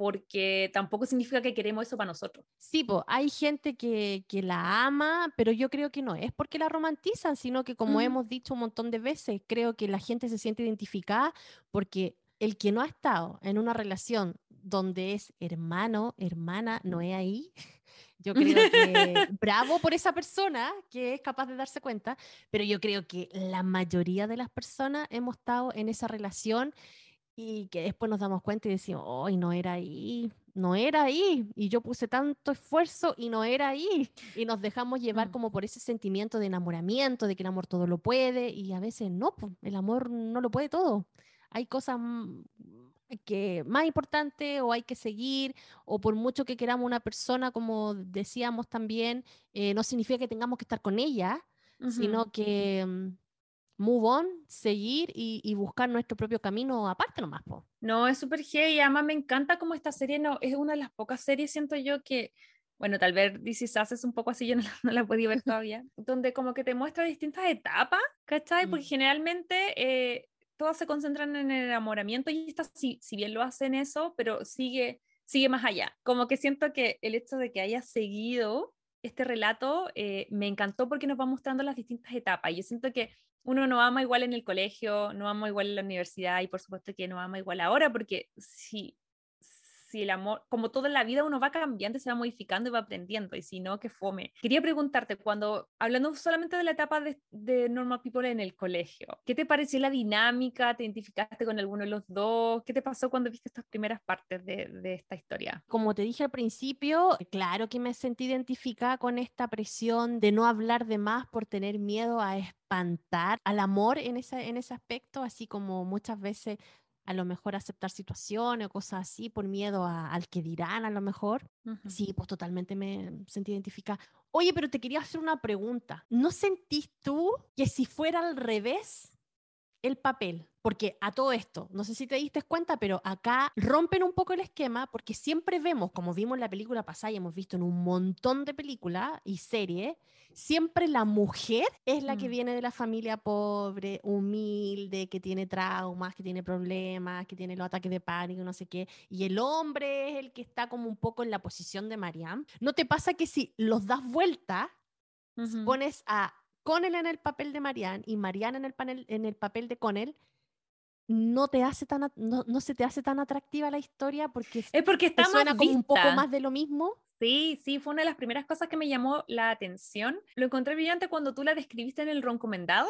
porque tampoco significa que queremos eso para nosotros. Sí, pues hay gente que, que, la ama, pero yo creo que no es porque la romantizan, sino que como hemos dicho un montón de veces, creo que la gente se siente identificada porque el que no ha estado en una relación donde es hermano, hermana, no es ahí. Yo creo que bravo por esa persona que es capaz de darse cuenta, pero yo creo que la mayoría de las personas hemos estado en esa relación y que después nos damos cuenta y decimos, hoy no era ahí, no era ahí, y yo puse tanto esfuerzo y no era ahí, y nos dejamos llevar mm. como por ese sentimiento de enamoramiento, de que el amor todo lo puede, y a veces no, el amor no lo puede todo. Hay cosas que más importantes o hay que seguir, o por mucho que queramos una persona, como decíamos también, eh, no significa que tengamos que estar con ella, sino que mm, move on, seguir y, buscar nuestro propio camino aparte nomás. No, es súper gay y además me encanta como esta serie no, es una de las pocas series, siento yo, que bueno, tal vez DC Sass es un poco así, yo no, no la he podido ver todavía, donde como que te muestra distintas etapas, ¿cachai? Porque Mm. generalmente eh, todas se concentran en el enamoramiento y esta, si, si bien lo hacen eso, pero sigue, sigue más allá. Como que siento que el hecho de que haya seguido este relato eh, me encantó porque nos va mostrando las distintas etapas. Yo siento que uno no ama igual en el colegio, no ama igual en la universidad y por supuesto que no ama igual ahora porque si, si el amor, como toda la vida uno va cambiando, se va modificando y va aprendiendo y si no, que fome. Quería preguntarte, cuando, hablando solamente de la etapa de, de Normal People en el colegio, ¿qué te pareció la dinámica? ¿Te identificaste con alguno de los dos? ¿Qué te pasó cuando viste estas primeras partes de, de esta historia? Como te dije al principio, claro que me sentí identificada con esta presión de no hablar de más por tener miedo a espantar al amor en ese, en ese aspecto, así como muchas veces a lo mejor aceptar situaciones o cosas así por miedo a- al que dirán a lo mejor. Ujú. Sí, pues totalmente me sentí identificada. Oye, pero te quería hacer una pregunta. ¿No sentís tú que si fuera al revés el papel? Porque a todo esto, no sé si te diste cuenta, pero acá rompen un poco el esquema porque siempre vemos, como vimos en la película pasada y hemos visto en un montón de películas y series, siempre la mujer es la que Mm. viene de la familia pobre, humilde, que tiene traumas, que tiene problemas, que tiene los ataques de pánico, no sé qué, y el hombre es el que está como un poco en la posición de Marianne. ¿No te pasa que si los das vuelta, pones a Connell en el papel de Marianne y Marianne en el, panel, en el papel de Connell, no, te hace tan, no, no se te hace tan atractiva la historia porque Es porque está suena como un poco más de lo mismo. Sí, sí, fue una de las primeras cosas que me llamó la atención. Lo encontré brillante cuando tú la describiste en el roncomendado,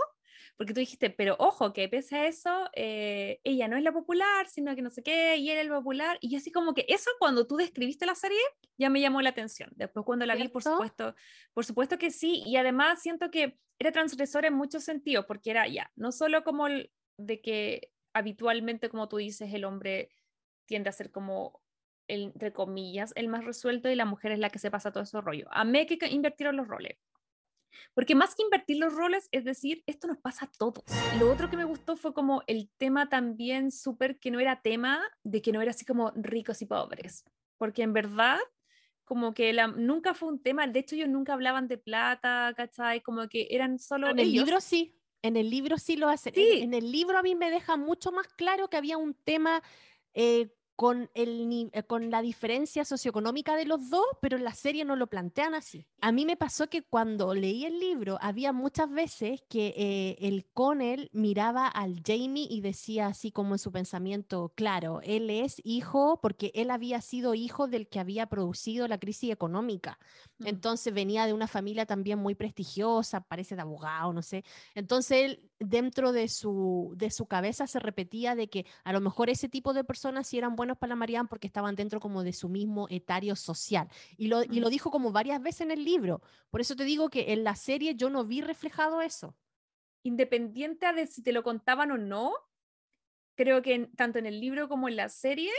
porque tú dijiste, pero ojo, que pese a eso, eh, ella no es la popular, sino que no sé qué, y él el popular. Y yo así como que eso cuando tú describiste la serie ya me llamó la atención. Después cuando la vi, por supuesto, por supuesto que sí. Y además siento que era transgresora en muchos sentidos, porque era ya, no solo como el- de que habitualmente, como tú dices, el hombre tiende a ser como el, entre comillas, el más resuelto y la mujer es la que se pasa todo ese rollo. Amé que que invirtieron los roles. Porque más que invertir los roles, es decir, esto nos pasa a todos. Lo otro que me gustó fue como el tema también súper que no era tema, de que no era así como ricos y pobres. Porque en verdad, como que la, nunca fue un tema, de hecho ellos nunca hablaban de plata, ¿cachai? Como que eran solo En el libro sí, en el libro sí lo hacen. Sí. En, en el libro a mí me deja mucho más claro que había un tema eh, con, el, eh, con la diferencia socioeconómica de los dos, pero en la serie no lo plantean así. A mí me pasó que cuando leí el libro había muchas veces que eh, el Connell miraba al Jamie y decía así como en su pensamiento, claro, él es hijo porque él había sido hijo del que había producido la crisis económica. Entonces venía de una familia también muy prestigiosa, parece de abogado, no sé. Entonces él, dentro de su, de su cabeza se repetía de que a lo mejor ese tipo de personas sí eran buenos para la Marianne porque estaban dentro como de su mismo etario social. Y lo, y lo dijo como varias veces en el libro. Por eso te digo que en la serie yo no vi reflejado eso. independiente a de si te lo contaban o no, creo que en- tanto en el libro como en la serie,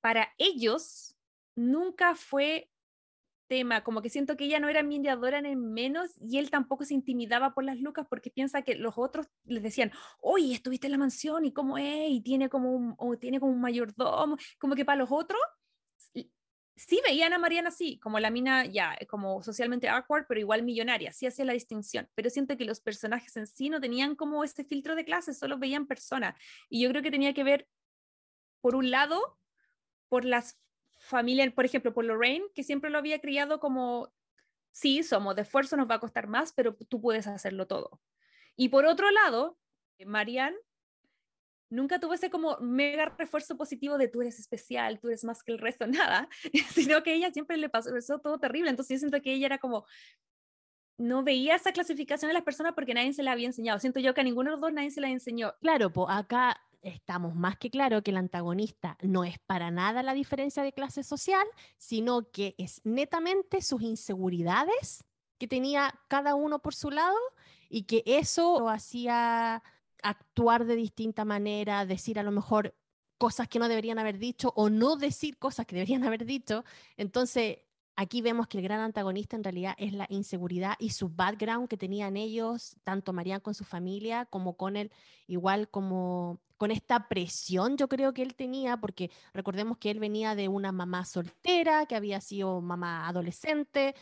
para ellos nunca fue tema, como que siento que ella no era mediadora en el menos y él tampoco se intimidaba por las lucas porque piensa que los otros les decían, oye, estuviste en la mansión y cómo es, y tiene como un, o tiene como un mayordomo, como que para los otros sí veían a Mariana así, como la mina ya, eh, como socialmente awkward, pero igual millonaria, sí hacía la distinción, pero siento que los personajes en sí no tenían como este filtro de clase, solo veían personas. Y yo creo que tenía que ver, por un lado, por las familias, por ejemplo, por Lorraine, que siempre lo había criado como, sí, somos de esfuerzo, nos va a costar más, pero tú puedes hacerlo todo. Y por otro lado, eh, Marianne nunca tuvo ese como mega refuerzo positivo de tú eres especial, tú eres más que el resto, nada, sino que ella siempre le pasó eso todo terrible. Entonces yo siento que ella era como, no veía esa clasificación de las personas porque nadie se la había enseñado. Siento yo que a ninguno de los dos nadie se la enseñó. Claro, pues acá estamos más que claro que el antagonista no es para nada la diferencia de clase social, sino que es netamente sus inseguridades que tenía cada uno por su lado y que eso lo hacía actuar de distinta manera, decir a lo mejor cosas que no deberían haber dicho o no decir cosas que deberían haber dicho. Entonces, aquí vemos que el gran antagonista en realidad es la inseguridad y su background que tenían ellos, tanto Marianne con su familia como con él, igual como con esta presión yo creo que él tenía, porque recordemos que él venía de una mamá soltera, que había sido mamá adolescente,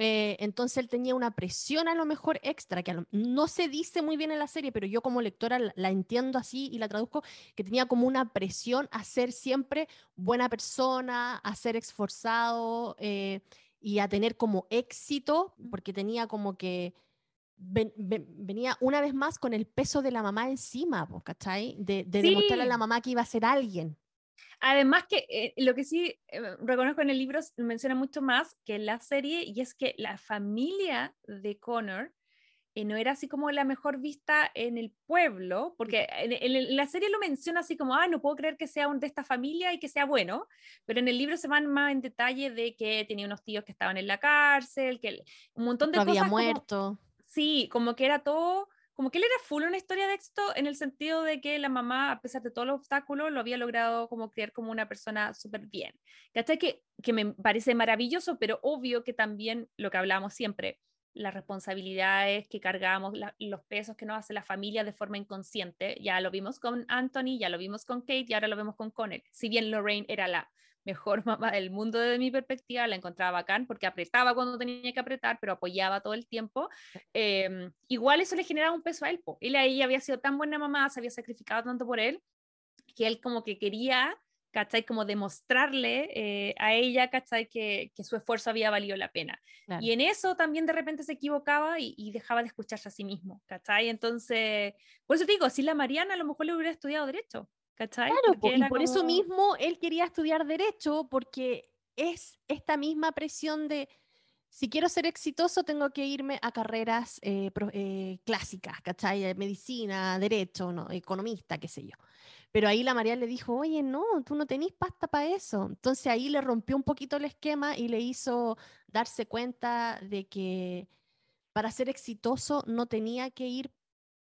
eh, entonces él tenía una presión a lo mejor extra, que no se dice muy bien en la serie, pero yo como lectora la, entiendo así y la traduzco, que tenía como una presión a ser siempre buena persona, a ser esforzado eh, y a tener como éxito, porque tenía como que... venía una vez más con el peso de la mamá encima, ¿cachai? De, de demostrarle a la mamá que iba a ser alguien. Además que eh, lo que sí eh, reconozco en el libro menciona mucho más que en la serie y es que la familia de Connor eh, no era así como la mejor vista en el pueblo, porque en, la serie lo menciona así como, ah, no puedo creer que sea un de esta familia y que sea bueno, pero en el libro se van más en detalle de que tenía unos tíos que estaban en la cárcel, que un montón de no cosas. Había muerto. sí, como que era todo como que él era full una historia de éxito en el sentido de que la mamá, a pesar de todos los obstáculos, lo había logrado como criar como una persona súper bien. ¿Cachai? Que, que me parece maravilloso, pero obvio que también lo que hablamos siempre, las responsabilidades que cargamos, los pesos que nos hace la familia de forma inconsciente. Ya lo vimos con Anthony, ya lo vimos con Kate y ahora lo vemos con Connell. Si bien Lorraine era la mejor mamá del mundo desde mi perspectiva, la encontraba bacán porque apretaba cuando tenía que apretar, pero apoyaba todo el tiempo. Em, igual eso le generaba un peso a él. Él ahí había sido tan buena mamá, se había sacrificado tanto por él, que él como que quería, ¿cachai? Como demostrarle eh, a ella, ¿cachai? Que, que, su esfuerzo había valido la pena. Y en eso también de repente se equivocaba y, y, dejaba de escucharse a sí mismo, ¿cachai? Entonces, por eso digo, si la Mariana a lo mejor le hubiera estudiado derecho, Claro, y por eso mismo él quería estudiar derecho, porque es esta misma presión de, si quiero ser exitoso, tengo que irme a carreras eh, eh, clásicas, ¿cachai? Medicina, derecho, no, economista, qué sé yo. Pero ahí la María le dijo, oye, no, tú no tenés pasta para eso. Entonces ahí le rompió un poquito el esquema y le hizo darse cuenta de que para ser exitoso no tenía que ir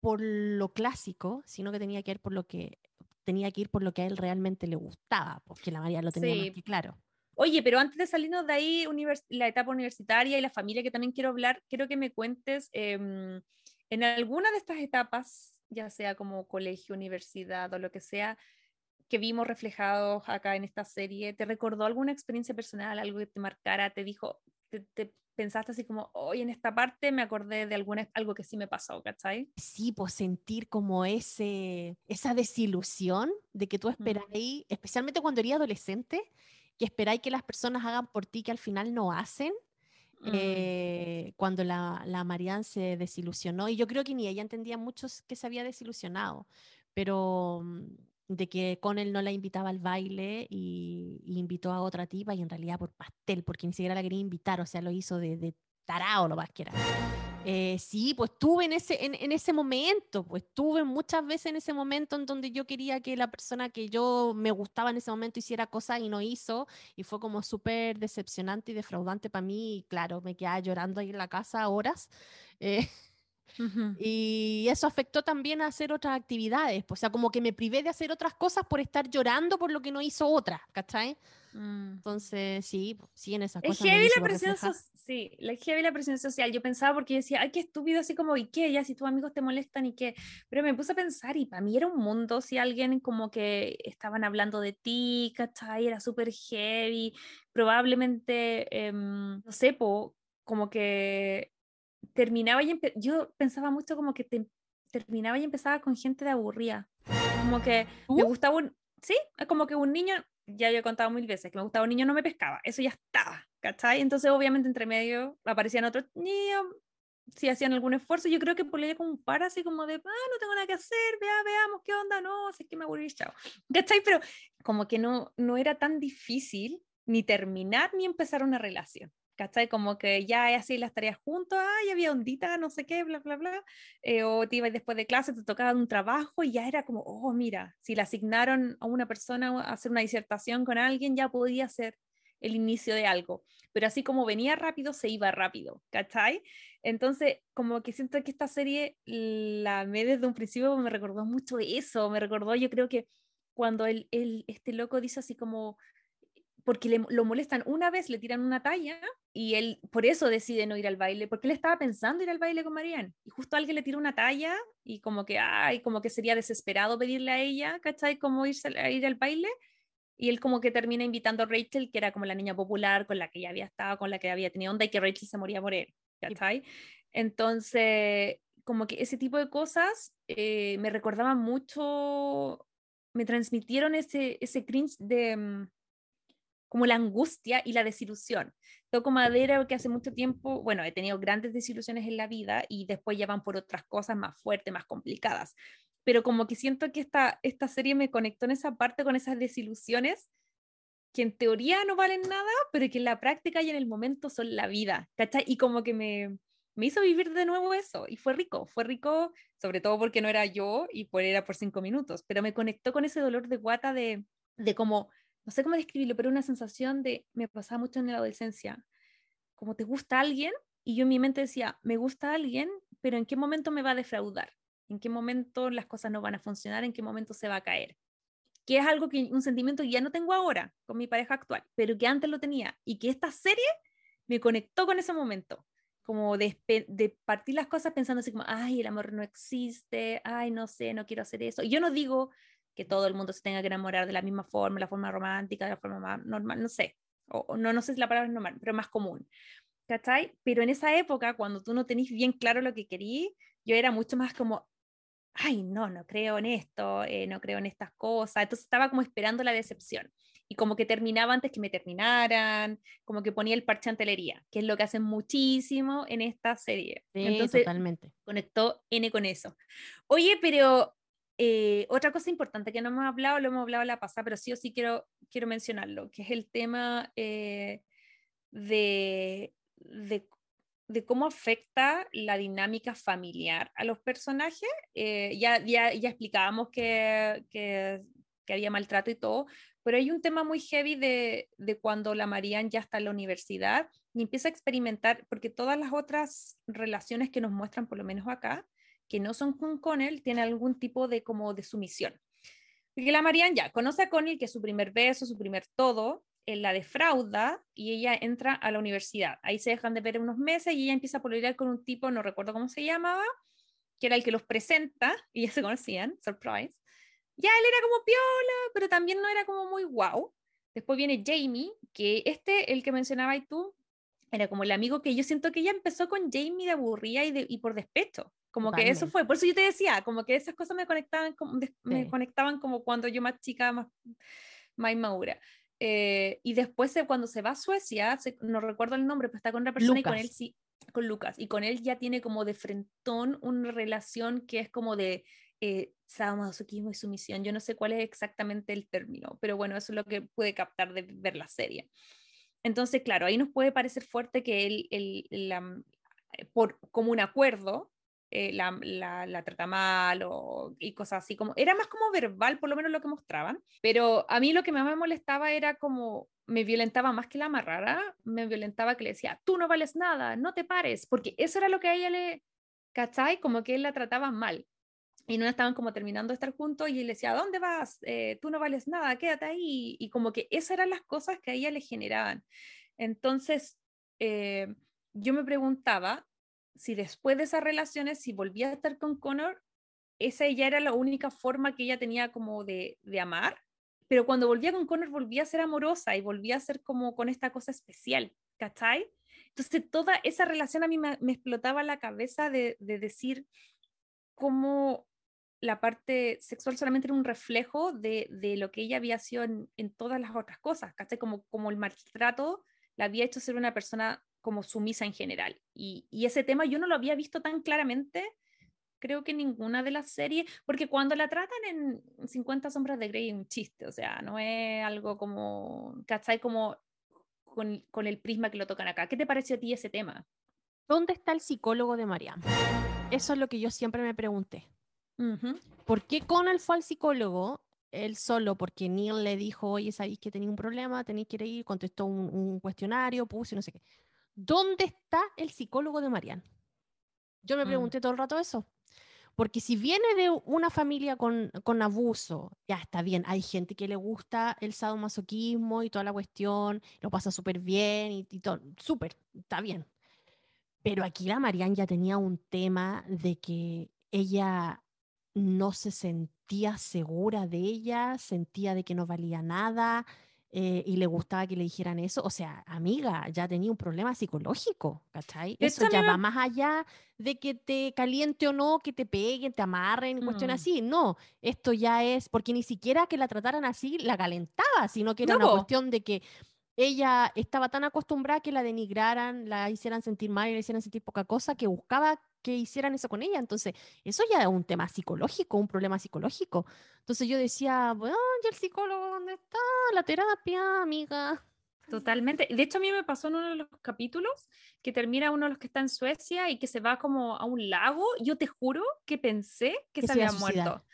por lo clásico, sino que tenía que ir por lo que tenía que ir por lo que a él realmente le gustaba, porque la María lo tenía más que claro. Oye, pero antes de salirnos de ahí, la etapa universitaria y la familia que también quiero hablar, quiero que me cuentes em, en alguna de estas etapas, ya sea como colegio, universidad o lo que sea, que vimos reflejados acá en esta serie, ¿te recordó alguna experiencia personal, algo que te marcara, te dijo, te pensaste así como, hoy en esta parte me acordé de alguna, algo que sí me pasó, ¿cachai? Sí, pues sentir como ese, esa desilusión de que tú esperáis, especialmente cuando eres adolescente, que esperáis que las personas hagan por ti que al final no hacen. Mm. Eh, cuando la, la Marianne se desilusionó, y yo creo que ni ella entendía mucho que se había desilusionado, pero mm, de que con él no la invitaba al baile y, invitó a otra tipa y en realidad por pastel, porque ni siquiera la quería invitar, o sea, lo hizo de, de tarao lo más que era. Eh, sí, pues tuve en ese, en, ese momento, pues tuve muchas veces en ese momento en donde yo quería que la persona que yo me gustaba en ese momento hiciera cosas y no hizo, y fue como súper decepcionante y defraudante para mí, y claro, me quedaba llorando ahí en la casa horas. Eh, y eso afectó también a hacer otras actividades, pues, o sea, como que me privé de hacer otras cosas por estar llorando por lo que no hizo otra, ¿cachai? Mm. Entonces, sí, sí, en esas cosas. Es la presión sí, la heavy la presión social. Yo pensaba porque yo decía, ay, qué estúpido, así como, ¿y qué? Ya si tus amigos te molestan y qué. Pero me puse a pensar y para mí era un mundo si alguien como que estaban hablando de ti, ¿cachai? Era súper heavy. Probablemente, em, no sé, po, como que terminaba y yo pensaba mucho como que terminaba y empezaba con gente de aburrida. Como que me gustaba un, sí, como que un niño, ya yo he contado mil veces, que me gustaba un niño no me pescaba, eso ya estaba, ¿cachai? Entonces obviamente entre medio aparecían otros niños, si hacían algún esfuerzo, yo creo que por como un par así como de, ah, no tengo nada que hacer, vea, veamos qué onda, no, si es que me aburrí, chao. ¿Cachai? Pero como que no, no era tan difícil ni terminar ni empezar una relación. ¿Cachai? Como que ya así las tareas juntos, ay, había ondita, no sé qué, bla, bla, bla, eh, o te ibas después de clase, te tocaba un trabajo y ya era como, oh, mira, si le asignaron a una persona a hacer una disertación con alguien, ya podía ser el inicio de algo, pero así como venía rápido, se iba rápido, ¿cachai? Entonces, como que siento que esta serie, la me desde un principio me recordó mucho eso, me recordó, yo creo que cuando el, el, este loco dice así como, porque le, lo molestan una vez, le tiran una talla y él por eso decide no ir al baile, porque él estaba pensando ir al baile con Marianne y justo alguien le tira una talla y como que, ay, como que sería desesperado pedirle a ella, ¿cachai? Como irse a ir al baile y él como que termina invitando a Rachel, que era como la niña popular con la que ya había estado, con la que había tenido onda y que Rachel se moría por él, ¿cachai? Entonces, como que ese tipo de cosas eh, me recordaban mucho, me transmitieron ese, ese cringe de mm, como la angustia y la desilusión. Toco madera que hace mucho tiempo, bueno, he tenido grandes desilusiones en la vida y después ya van por otras cosas más fuertes, más complicadas. Pero como que siento que esta, esta serie me conectó en esa parte con esas desilusiones que en teoría no valen nada, pero que en la práctica y en el momento son la vida, ¿cachai? Y como que me, me hizo vivir de nuevo eso y fue rico, fue rico, sobre todo porque no era yo y por era por cinco minutos, pero me conectó con ese dolor de guata de, de como no sé cómo describirlo, pero una sensación de, me pasaba mucho en la adolescencia, como te gusta alguien, y yo en mi mente decía, me gusta alguien, pero ¿en qué momento me va a defraudar? ¿En qué momento las cosas no van a funcionar? ¿En qué momento se va a caer? Que es algo que, un sentimiento que ya no tengo ahora con mi pareja actual, pero que antes lo tenía, y que esta serie me conectó con ese momento como de, de, partir las cosas pensando así como, ay, el amor no existe, ay, no sé, no quiero hacer eso. Yo no digo que todo el mundo se tenga que enamorar de la misma forma, la forma romántica, de la forma más normal, no sé, o, no, no sé si la palabra es normal, pero más común. ¿Cachai? Pero en esa época, cuando tú no tenés bien claro lo que querías, yo era mucho más como, ay, no, no creo en esto, eh, no creo en estas cosas. Entonces estaba como esperando la decepción. Y como que terminaba antes que me terminaran, como que ponía el parche antelería, que es lo que hacen muchísimo en esta serie. Sí, Entonces, totalmente. Conectó N con eso. Oye, pero eh, otra cosa importante que no hemos hablado, lo hemos hablado la pasada, pero sí o sí quiero, quiero mencionarlo, que es el tema eh, de, de, de, cómo afecta la dinámica familiar a los personajes. Eh, ya, ya, ya explicábamos que, que, que, había maltrato y todo, pero hay un tema muy heavy de, de cuando la Marianne ya está en la universidad y empieza a experimentar, porque todas las otras relaciones que nos muestran, por lo menos acá, que no son con Connell tiene algún tipo de como de sumisión. Porque la Marianne ya conoce a Connell, que es su primer beso, su primer todo, él la defrauda y ella entra a la universidad. Ahí se dejan de ver unos meses y ella empieza a pololear con un tipo, no recuerdo cómo se llamaba, que era el que los presenta y ya se conocían, surprise. Ya él era como piola, pero también no era como muy wow. Después viene Jamie, que este, el que mencionaba y tú, era como el amigo que yo siento que ella empezó con Jamie de aburrida y, y por despecho. Como que eso fue, por eso yo te decía, como que esas cosas me conectaban, me conectaban como cuando yo más chica, más, más inmadura. Eh, y después cuando se va a Suecia, no recuerdo el nombre, pero está con otra persona y con él sí, con Lucas, y con él ya tiene como de frentón una relación que es como de eh, sadomasoquismo y sumisión. Yo no sé cuál es exactamente el término, pero bueno, eso es lo que pude captar de ver la serie. Entonces, claro, ahí nos puede parecer fuerte que él, él la, por, como un acuerdo, eh, la, la, trata mal o, y cosas así, como era más como verbal, por lo menos lo que mostraban, pero a mí lo que más me molestaba era como me violentaba más que la amarrara, me violentaba que le decía, tú no vales nada, no te pares, porque eso era lo que a ella le, ¿cachai? Como que él la trataba mal. Y no estaban como terminando de estar juntos y él decía, ¿dónde vas? Eh, tú no vales nada, quédate ahí. Y como que esas eran las cosas que a ella le generaban. Entonces, eh, yo me preguntaba si después de esas relaciones, si volvía a estar con Connor, esa ya era la única forma que ella tenía como de, de amar, pero cuando volvía con Connor volvía a ser amorosa y volvía a ser como con esta cosa especial, ¿cachai? Entonces toda esa relación a mí me, explotaba la cabeza de, de, decir cómo la parte sexual solamente era un reflejo de, de lo que ella había sido en, todas las otras cosas, ¿cachai? Como, como el maltrato la había hecho ser una persona como sumisa en general. Y, y, ese tema yo no lo había visto tan claramente, creo que ninguna de las series, porque cuando la tratan en 50 sombras de Grey es un chiste, o sea, no es algo como, ¿cachai? Como con, con el prisma que lo tocan acá. ¿Qué te pareció a ti ese tema? ¿Dónde está el psicólogo de Mariam? Eso es lo que yo siempre me pregunté. ¿Por qué Conal fue al psicólogo él solo? Porque Neil le dijo, oye, sabéis que tenía un problema, tenéis que ir, contestó un, un cuestionario, puse no sé qué. ¿Dónde está el psicólogo de Marianne? Yo me mm. pregunté todo el rato eso, Porque si viene de una familia con, con abuso, ya está bien, hay gente que le gusta el sadomasoquismo y toda la cuestión, lo pasa súper bien y, y todo, súper, está bien. Pero aquí la Marianne ya tenía un tema de que ella no se sentía segura de ella, sentía de que no valía nada, eh, y le gustaba que le dijeran eso, o sea, amiga, ya tenía un problema psicológico, ¿cachai? Eso ya va más allá de que te caliente o no, que te peguen, te amarren, cuestión mm. así. No, esto ya es, porque ni siquiera que la trataran así la calentaba, sino que era una cuestión de que ella estaba tan acostumbrada que la denigraran, la hicieran sentir mal y la hicieran sentir poca cosa, que buscaba que hicieran eso con ella. Entonces, eso ya es un tema psicológico, un problema psicológico. Entonces yo decía, bueno, ¿y el psicólogo dónde está? La terapia, amiga. Totalmente. De hecho, a mí me pasó en uno de los capítulos que termina uno de los que está en Suecia y que se va como a un lago. Yo te juro que pensé que, se, había muerto.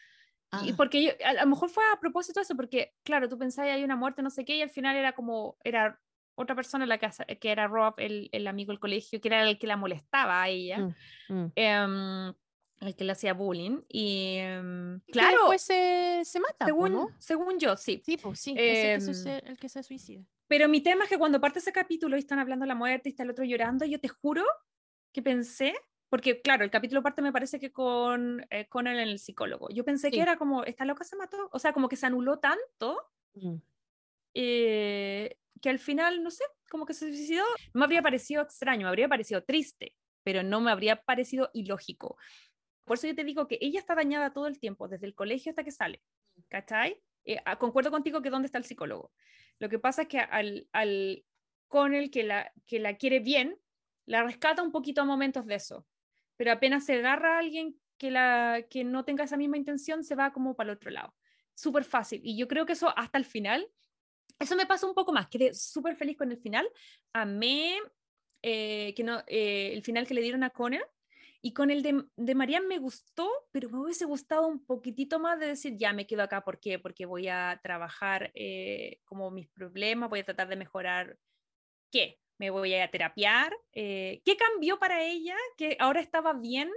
Y ah. porque yo, a, lo mejor fue a propósito eso, porque claro, tú pensabas hay una muerte, no sé qué, y al final era como, era otra persona en la casa, que era Rob, el, el, amigo del colegio, que era el que la molestaba a ella, mm, mm. Em, el que le hacía bullying. Y em, claro. Pues se, se mata, según, según yo, sí. Sí, pues sí, es el, que em, el que se suicida. Pero mi tema es que cuando parte ese capítulo y están hablando de la muerte y está el otro llorando, yo te juro que pensé, porque claro, el capítulo parte me parece que con, eh, con el, el psicólogo. Yo pensé que era como, esta loca se mató, o sea, como que se anuló tanto. Mm. Eh, que al final, no sé, como que se suicidó, me habría parecido extraño, me habría parecido triste, pero no me habría parecido ilógico. Por eso yo te digo que ella está dañada todo el tiempo, desde el colegio hasta que sale, ¿cachai? Eh, ah, concuerdo contigo que dónde está el psicólogo. Lo que pasa es que al, al con el que la, que la quiere bien, la rescata un poquito a momentos de eso, pero apenas se agarra a alguien que, la, que no tenga esa misma intención, se va como para el otro lado. Súper fácil. Y yo creo que eso hasta el final eso me pasó un poco más, quedé súper feliz con el final. Amé eh, que no, eh, el final que le dieron a Connor. Y con el de, de Marianne me gustó, pero me hubiese gustado un poquitito más de decir, ya me quedo acá, ¿por qué? Porque voy a trabajar eh, como mis problemas, voy a tratar de mejorar, ¿qué? Me voy a terapiar. ¿Qué cambió para ella que ahora estaba bien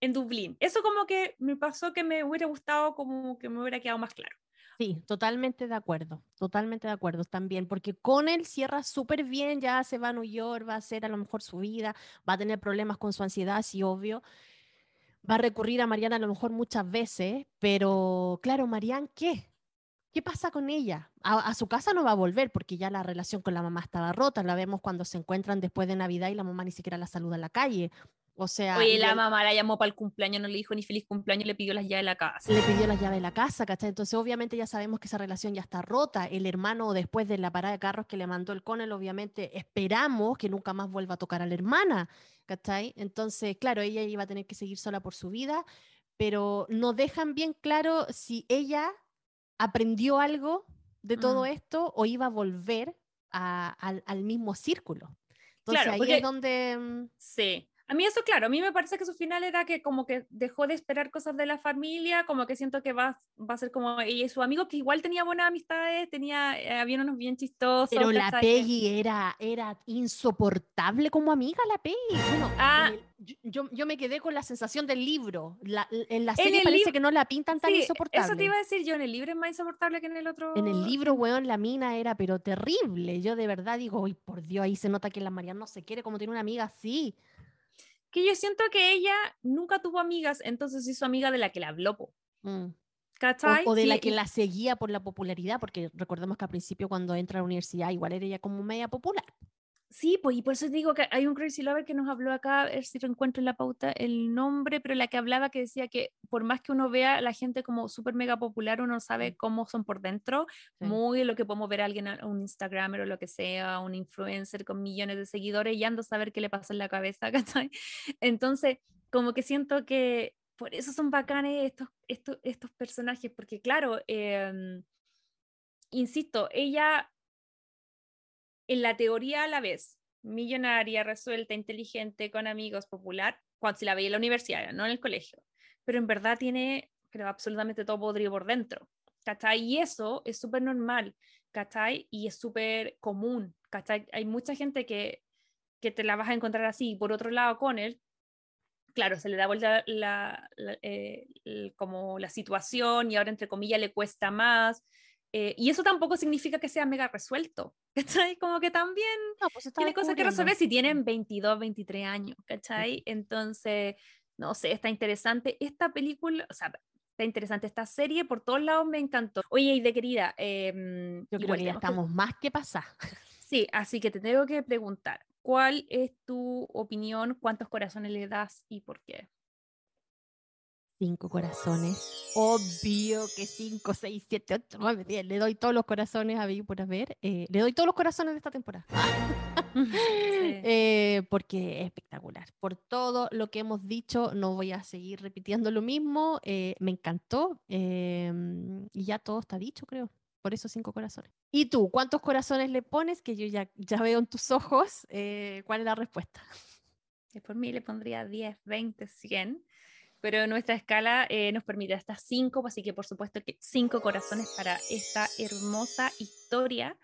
en Dublín? Eso como que me pasó que me hubiera gustado, como que me hubiera quedado más claro. Sí, totalmente de acuerdo, totalmente de acuerdo también, porque con él cierra súper bien, ya se va a New York, va a hacer a lo mejor su vida, va a tener problemas con su ansiedad, sí, obvio. Va a recurrir a Mariana a lo mejor muchas veces, pero claro, Mariana, ¿qué? ¿Qué pasa con ella? A, a, su casa no va a volver porque ya la relación con la mamá estaba rota. La vemos cuando se encuentran después de Navidad y la mamá ni siquiera la saluda en la calle. O sea. Oye, la mamá la llamó para el cumpleaños, no le dijo ni feliz cumpleaños, le pidió las llaves de la casa. Le pidió las llaves de la casa, ¿cachai? Entonces, obviamente, ya sabemos que esa relación ya está rota. El hermano, después de la parada de carros que le mandó el Conel, obviamente, esperamos que nunca más vuelva a tocar a la hermana, ¿cachai? Entonces, claro, ella iba a tener que seguir sola por su vida, pero no dejan bien claro si ella aprendió algo de todo mm. esto o iba a volver al, al, mismo círculo. Entonces, claro, ahí es donde. Mm, sí. A mí eso, claro, a mí me parece que su final era que como que dejó de esperar cosas de la familia, como que siento que va, va a ser como ella y su amigo, que igual tenía buenas amistades, tenía, eh, había unos bien chistosos. Pero la Peggy era, era insoportable como amiga, la Peggy. Bueno, ah, yo, yo, me quedé con la sensación del libro. La, en la serie parece que no la pintan tan insoportable. Eso te iba a decir yo, en el libro es más insoportable que en el otro. En el libro, weón, la mina era pero terrible. Yo de verdad digo, uy, por Dios, ahí se nota que la Mariana no se quiere como tiene una amiga así que yo siento que ella nunca tuvo amigas, entonces hizo amiga de la que la habló. Mm. O, de la que la seguía por la popularidad, porque recordemos que al principio cuando entra a la universidad igual era ella como media popular. Sí, pues y por eso digo que hay un Crazy Lover que nos habló acá, a ver si lo encuentro en la pauta el nombre, pero la que hablaba que decía que por más que uno vea a la gente como súper mega popular, uno sabe cómo son por dentro, muy lo que podemos ver a alguien, a un Instagramer o lo que sea, un influencer con millones de seguidores y ando a saber qué le pasa en la cabeza, ¿cachai? Entonces, como que siento que por eso son bacanes estos, estos, estos personajes, porque claro, em, insisto, ella en la teoría a la vez, millonaria, resuelta, inteligente, con amigos, popular, cuando se la veía en la universidad, no en el colegio, pero en verdad tiene, creo, absolutamente todo podrido por dentro, ¿cachai? Y eso es súper normal, ¿cachai? Y es súper común, ¿cachai? Hay mucha gente que, que te la vas a encontrar así, por otro lado, con él, claro, se le da vuelta la, eh, como la situación y ahora entre comillas le cuesta más. Eh, y eso tampoco significa que sea mega resuelto, ¿cachai? Como que también pues tiene cosas que resolver si tienen 22, 23 años, ¿cachai? Entonces, no sé, está interesante. Esta película, o sea, está interesante esta serie, por todos lados me encantó. Oye, y de querida, em, yo creo que ya estamos más que pasar. Sí, así que te tengo que preguntar, ¿cuál es tu opinión? ¿Cuántos corazones le das y por qué? Cinco corazones. Obvio que cinco, seis, siete, ocho, nueve, diez. Le doy todos los corazones a por haber. Eh, le doy todos los corazones de esta temporada. Eh, porque es espectacular. Por todo lo que hemos dicho, no voy a seguir repitiendo lo mismo. Eh, me encantó. Em, y ya todo está dicho, creo. Por eso cinco corazones. ¿Y tú, cuántos corazones le pones? Que yo ya, ya veo en tus ojos. ¿Cuál es la respuesta? Por mí le pondría 10, 20, 100 pero nuestra escala eh, nos permite hasta cinco, así que por supuesto que cinco corazones para esta hermosa historia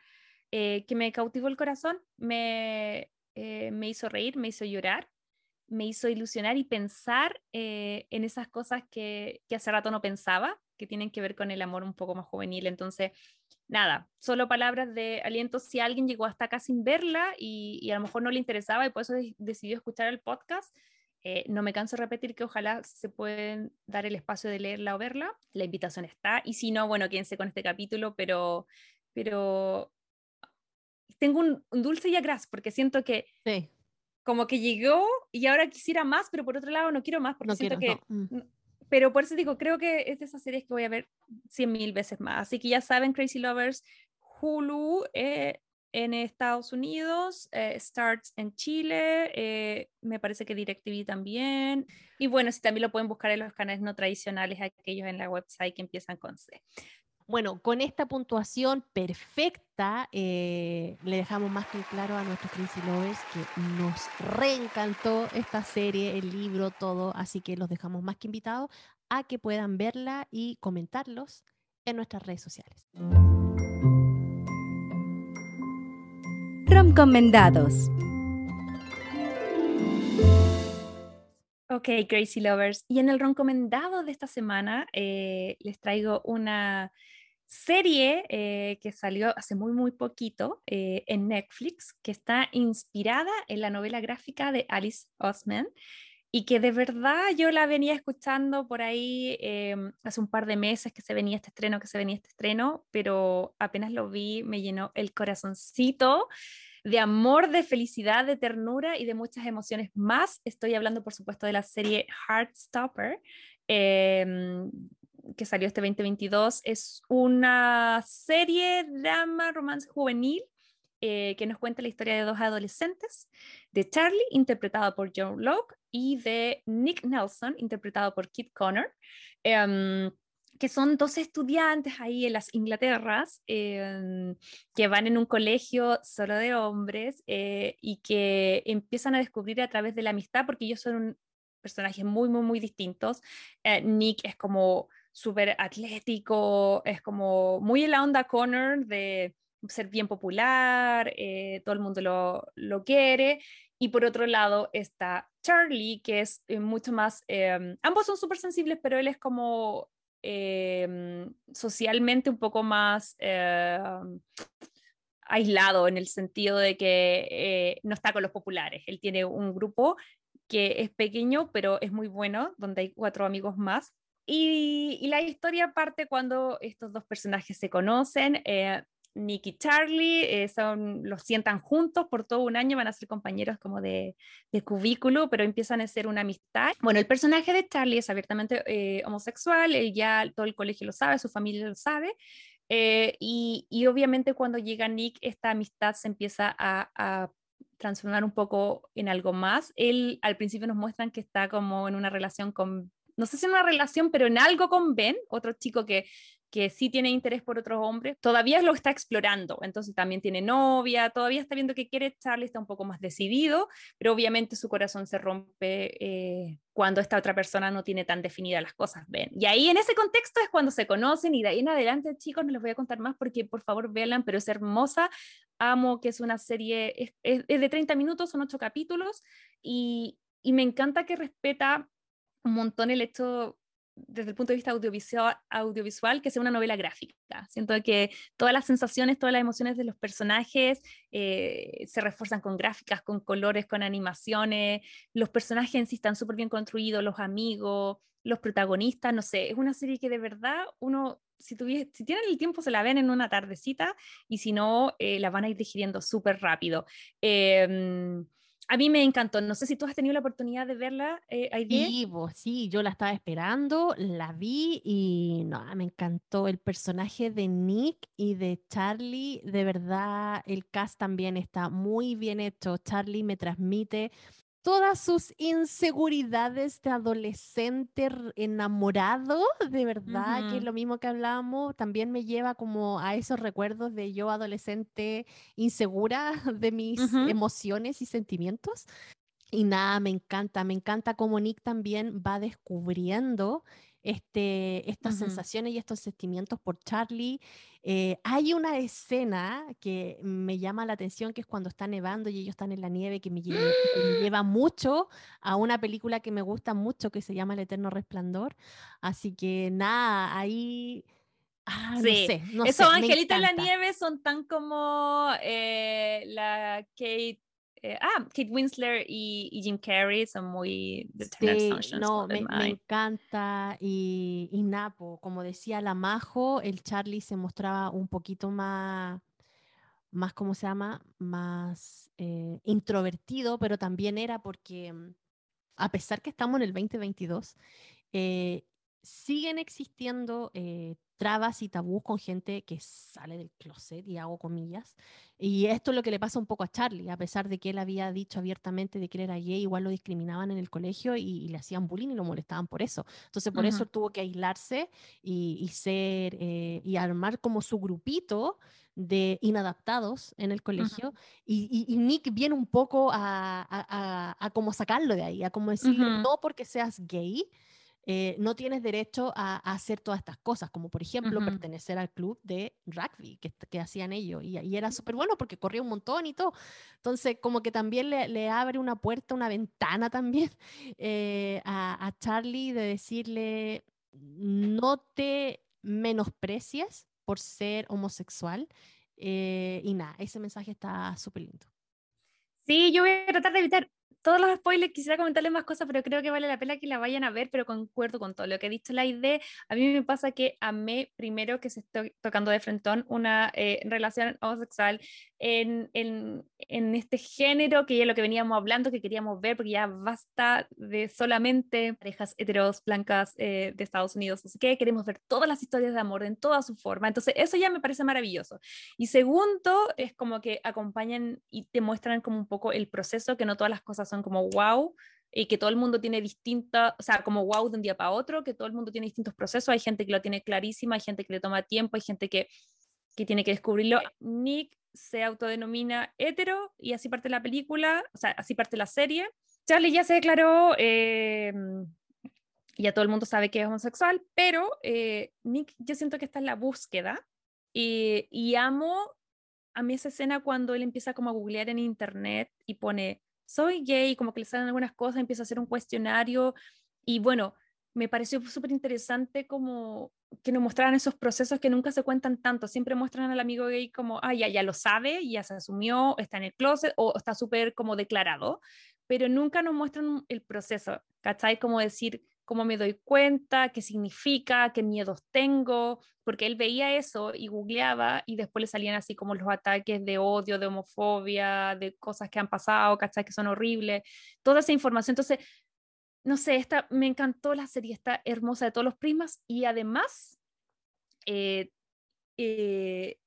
eh, que me cautivó el corazón, me, eh, me hizo reír, me hizo llorar, me hizo ilusionar y pensar en esas cosas que, que hace rato no pensaba, que tienen que ver con el amor un poco más juvenil. Entonces, nada, solo palabras de aliento si alguien llegó hasta acá sin verla y, y a lo mejor no le interesaba y por eso decidió escuchar el podcast. Eh, no me canso de repetir que ojalá se pueden dar el espacio de leerla o verla. La invitación está. Y si no, bueno, quédense con este capítulo, pero, pero tengo un, dulce y agraz porque siento que como que llegó y ahora quisiera más, pero por otro lado no quiero más porque siento que... Mm. Pero por eso digo, creo que es de esas series que voy a ver cien mil veces más. Así que ya saben, Crazy Lovers, Hulu, eh, en Estados Unidos, eh, Starts en Chile, eh, me parece que DirecTV también. Y bueno, si también lo pueden buscar en los canales no tradicionales, aquellos en la website que empiezan con C. Bueno, con esta puntuación perfecta, eh, le dejamos más que claro a nuestros Crazy Lovers que nos reencantó esta serie, el libro, todo, así que los dejamos más que invitados a que puedan verla y comentarlos en nuestras redes sociales. Recomendados. Ok, Crazy Lovers. Y en el recomendado de esta semana eh, les traigo una serie eh, que salió hace muy, muy poquito eh, en Netflix, que está inspirada en la novela gráfica de Alice Osman y que de verdad yo la venía escuchando por ahí em, hace un par de meses que se venía este estreno, que se venía este estreno, pero apenas lo vi me llenó el corazoncito de amor, de felicidad, de ternura y de muchas emociones más. Estoy hablando, por supuesto, de la serie Heartstopper. Em, que salió este 2022, es una serie drama romance juvenil eh, que nos cuenta la historia de dos adolescentes, de Charlie, interpretado por Joe Locke, y de Nick Nelson, interpretado por Kit Connor, em, que son dos estudiantes ahí en las Inglaterras em, que van en un colegio solo de hombres eh, y que empiezan a descubrir a través de la amistad, porque ellos son personajes muy, muy, muy distintos. Eh, Nick es como súper atlético, es como muy en la onda Connor de ser bien popular, eh, todo el mundo lo, lo, quiere. Y por otro lado está Charlie, que es eh, mucho más, em, ambos son súper sensibles, pero él es como em, socialmente un poco más em, aislado en el sentido de que eh, no está con los populares. Él tiene un grupo que es pequeño, pero es muy bueno, donde hay cuatro amigos más. Y, y la historia parte cuando estos dos personajes se conocen. Nick y Charlie, eh, son, los sientan juntos por todo un año, van a ser compañeros como de, cubículo, pero empiezan a ser una amistad. Bueno, el personaje de Charlie es abiertamente eh, homosexual, él ya todo el colegio lo sabe, su familia lo sabe, eh, y, obviamente cuando llega Nick, esta amistad se empieza a, a transformar un poco en algo más. Él al principio nos muestran que está como en una relación con no sé si en una relación, pero en algo con Ben, otro chico que que sí tiene interés por otros hombres, todavía lo está explorando, entonces también tiene novia, todavía está viendo que quiere, Charlie está un poco más decidido, pero obviamente su corazón se rompe eh, cuando esta otra persona no tiene tan definidas las cosas, ven. Y ahí en ese contexto es cuando se conocen y de ahí en adelante, chicos, no les voy a contar más porque por favor vean, pero es hermosa, amo que es una serie, es, es de 30 minutos, son 8 capítulos y, y me encanta que respeta un montón el hecho desde el punto de vista audiovisual, audiovisual, que sea una novela gráfica. Siento que todas las sensaciones, todas las emociones de los personajes eh, se refuerzan con gráficas, con colores, con animaciones. Los personajes en sí están súper bien construidos, los amigos, los protagonistas, no sé, es una serie que de verdad uno, si, si tienen el tiempo, se la ven en una tardecita y si no, eh, la van a ir digiriendo súper rápido. Eh, a mí me encantó. No sé si tú has tenido la oportunidad de verla, eh, Sí, sí, yo la estaba esperando, la vi y no, me encantó el personaje de Nick y de Charlie. De verdad, el cast también está muy bien hecho. Charlie me transmite todas sus inseguridades de adolescente enamorado, de verdad, que es lo mismo que hablábamos, también me lleva como a esos recuerdos de yo adolescente insegura de mis emociones y sentimientos. Y nada, me encanta, me encanta cómo Nick también va descubriendo este, estas sensaciones y estos sentimientos por Charlie. Eh, hay una escena que me llama la atención, que es cuando está nevando y ellos están en la nieve, que me, lleva, mucho a una película que me gusta mucho, que se llama El Eterno Resplandor. Así que nada, ahí... Ah, no sé, no Esos angelitos en la nieve son tan como eh, la Kate eh, ah, Kate Winslet y, Jim Carrey son muy sí, no, me, encanta y, y Napo, como decía la Majo, el Charlie se mostraba un poquito más más, ¿cómo se llama? Más eh, introvertido, pero también era porque, mm, a pesar que estamos en el 2022, eh, siguen existiendo eh, trabas y tabús con gente que sale del closet, y hago comillas. Y esto es lo que le pasa un poco a Charlie, a pesar de que él había dicho abiertamente de que él era gay, igual lo discriminaban en el colegio y, le hacían bullying y lo molestaban por eso. Entonces, por eso tuvo que aislarse y, ser eh, y armar como su grupito de inadaptados en el colegio y, Nick viene un poco a, a, a, como sacarlo de ahí, a como decir, no porque seas gay, eh, no tienes derecho a, hacer todas estas cosas, como por ejemplo pertenecer al club de rugby que, que hacían ellos. Y, y era súper bueno porque corría un montón y todo. Entonces, como que también le, le abre una puerta, una ventana también eh, a, a Charlie de decirle, no te menosprecies por ser homosexual. Eh, y nada, ese mensaje está súper lindo. Sí, yo voy a tratar de evitar todos los spoilers, quisiera comentarles más cosas, pero creo que vale la pena que la vayan a ver, pero concuerdo con todo lo que ha dicho la idea. A mí me pasa que amé primero que se esté tocando de frentón una eh, relación homosexual en, en, este género, que ya es lo que veníamos hablando, que queríamos ver, porque ya basta de solamente parejas heteros blancas eh, de Estados Unidos. Así que queremos ver todas las historias de amor en toda su forma. Entonces, eso ya me parece maravilloso. Y segundo, es como que acompañan y te muestran como un poco el proceso, que no todas las cosas son como wow, y que todo el mundo tiene distintas, o sea, como wow de un día para otro, que todo el mundo tiene distintos procesos, hay gente que lo tiene clarísimo, hay gente que le toma tiempo, hay gente que, que tiene que descubrirlo. Nick se autodenomina hetero y así parte la película, o sea, así parte la serie. Charlie ya se declaró, eh, ya todo el mundo sabe que es homosexual, pero eh, Nick yo siento que está en la búsqueda y, y amo a mí esa escena cuando él empieza como a googlear en internet y pone soy gay, como que le salen algunas cosas, empieza a hacer un cuestionario y bueno, me pareció súper interesante como que nos mostraran esos procesos que nunca se cuentan tanto, siempre muestran al amigo gay como, ah, ya, ya lo sabe, ya se asumió, está en el closet o está súper como declarado, pero nunca nos muestran el proceso, ¿cachai? Como decir, cómo me doy cuenta, qué significa, qué miedos tengo, porque él veía eso y googleaba y después le salían así como los ataques de odio, de homofobia, de cosas que han pasado, ¿cachai? Que son horribles, toda esa información. Entonces, no sé, esta, me encantó la serie, está hermosa de todos los primas y además, eh, eh,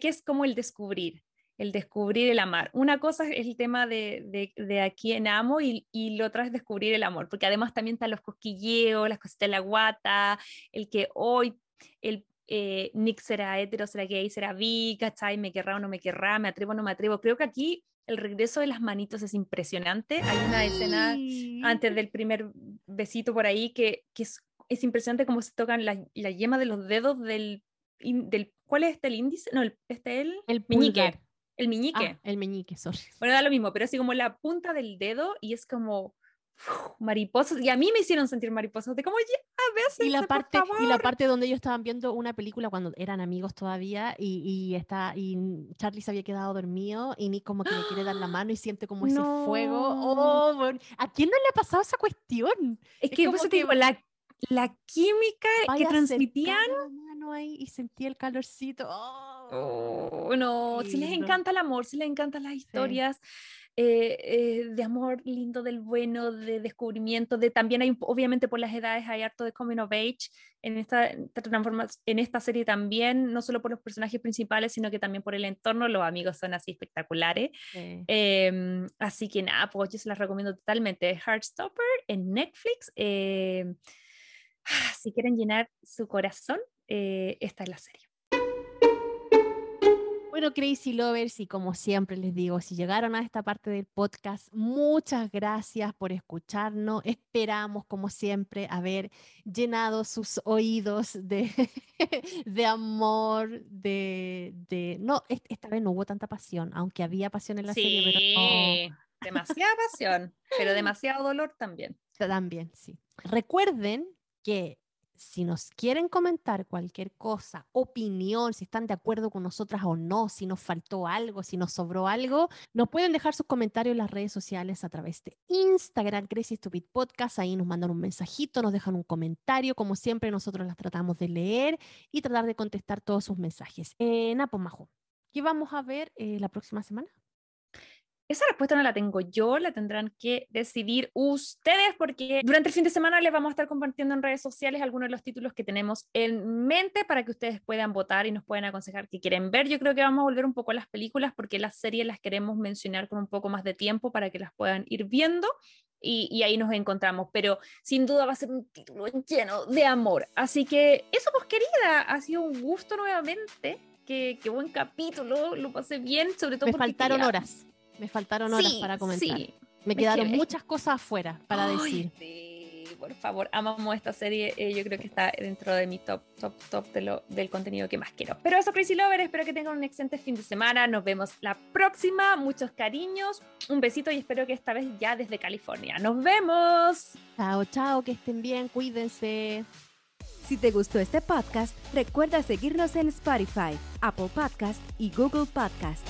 que es como el descubrir el descubrir el amar. Una cosa es el tema de, de, de a quién amo y, y lo otro es descubrir el amor, porque además también están los cosquilleos, las cositas de la guata, el que hoy el eh, Nick será hetero, será gay, será bi, ¿cachai? Me querrá o no me querrá, me atrevo o no me atrevo. Creo que aquí el regreso de las manitos es impresionante. Hay una escena antes del primer besito por ahí que, que es, es, impresionante cómo se tocan la, la, yema de los dedos del, del ¿cuál es este el índice? No, el, este el, el el meñique. Ah, el meñique, sorry. Bueno, da lo mismo, pero así como la punta del dedo y es como, mariposas, y a mí me hicieron sentir mariposas, de como, ya, veces y la parte Y la parte donde ellos estaban viendo una película cuando eran amigos todavía y, y, está, y Charlie se había quedado dormido y Nick como que le quiere dar la mano y siente como ese fuego. Oh, ¿A quién no le ha pasado esa cuestión? Es, que, como que... la, la química que transmitían... La mano ahí y sentía el calorcito. Oh, no, si les encanta el amor, si les encantan las historias. Eh, eh, de amor lindo, del bueno, de descubrimiento, de también hay, obviamente por las edades hay harto de coming of age en esta, en esta serie también, no solo por los personajes principales, sino que también por el entorno, los amigos son así espectaculares. Em, así que nada, pues yo se las recomiendo totalmente. Heartstopper en Netflix. Em, si quieren llenar su corazón, eh, esta es la serie. Bueno, Crazy Lovers, y como siempre les digo, si llegaron a esta parte del podcast, muchas gracias por escucharnos. Esperamos, como siempre, haber llenado sus oídos de, de amor, de, de... No, esta vez no hubo tanta pasión, aunque había pasión en la serie, pero Demasiada pasión, pero demasiado dolor también. También, sí. Recuerden que si nos quieren comentar cualquier cosa, opinión, si están de acuerdo con nosotras o no, si nos faltó algo, si nos sobró algo, nos pueden dejar sus comentarios en las redes sociales a través de Instagram, Crazy Podcast. Ahí nos mandan un mensajito, nos dejan un comentario. Como siempre, nosotros las tratamos de leer y tratar de contestar todos sus mensajes. Eh, Napo Majo, ¿qué vamos a ver eh, la próxima semana? Esa respuesta no la tengo yo, la tendrán que decidir ustedes porque durante el fin de semana les vamos a estar compartiendo en redes sociales algunos de los títulos que tenemos en mente para que ustedes puedan votar y nos puedan aconsejar qué quieren ver. Yo creo que vamos a volver un poco a las películas porque las series las queremos mencionar con un poco más de tiempo para que las puedan ir viendo. Y, ahí nos encontramos, pero sin duda va a ser un título lleno de amor. Así que eso, pues querida, ha sido un gusto nuevamente. Qué, qué buen capítulo, lo pasé bien, sobre todo Me faltaron horas. Me faltaron horas para comentar. Me quedaron muchas cosas afuera para decir. Sí, por favor, amamos esta serie. Eh, yo creo que está dentro de mi top, top, top de lo, del contenido que más quiero. Pero eso, Crazy Lover, espero que tengan un excelente fin de semana. Nos vemos la próxima. Muchos cariños. Un besito y espero que esta vez ya desde California. Nos vemos. Chao, chao, que estén bien, cuídense. Si te gustó este podcast, recuerda seguirnos en Spotify, Apple Podcast y Google Podcast.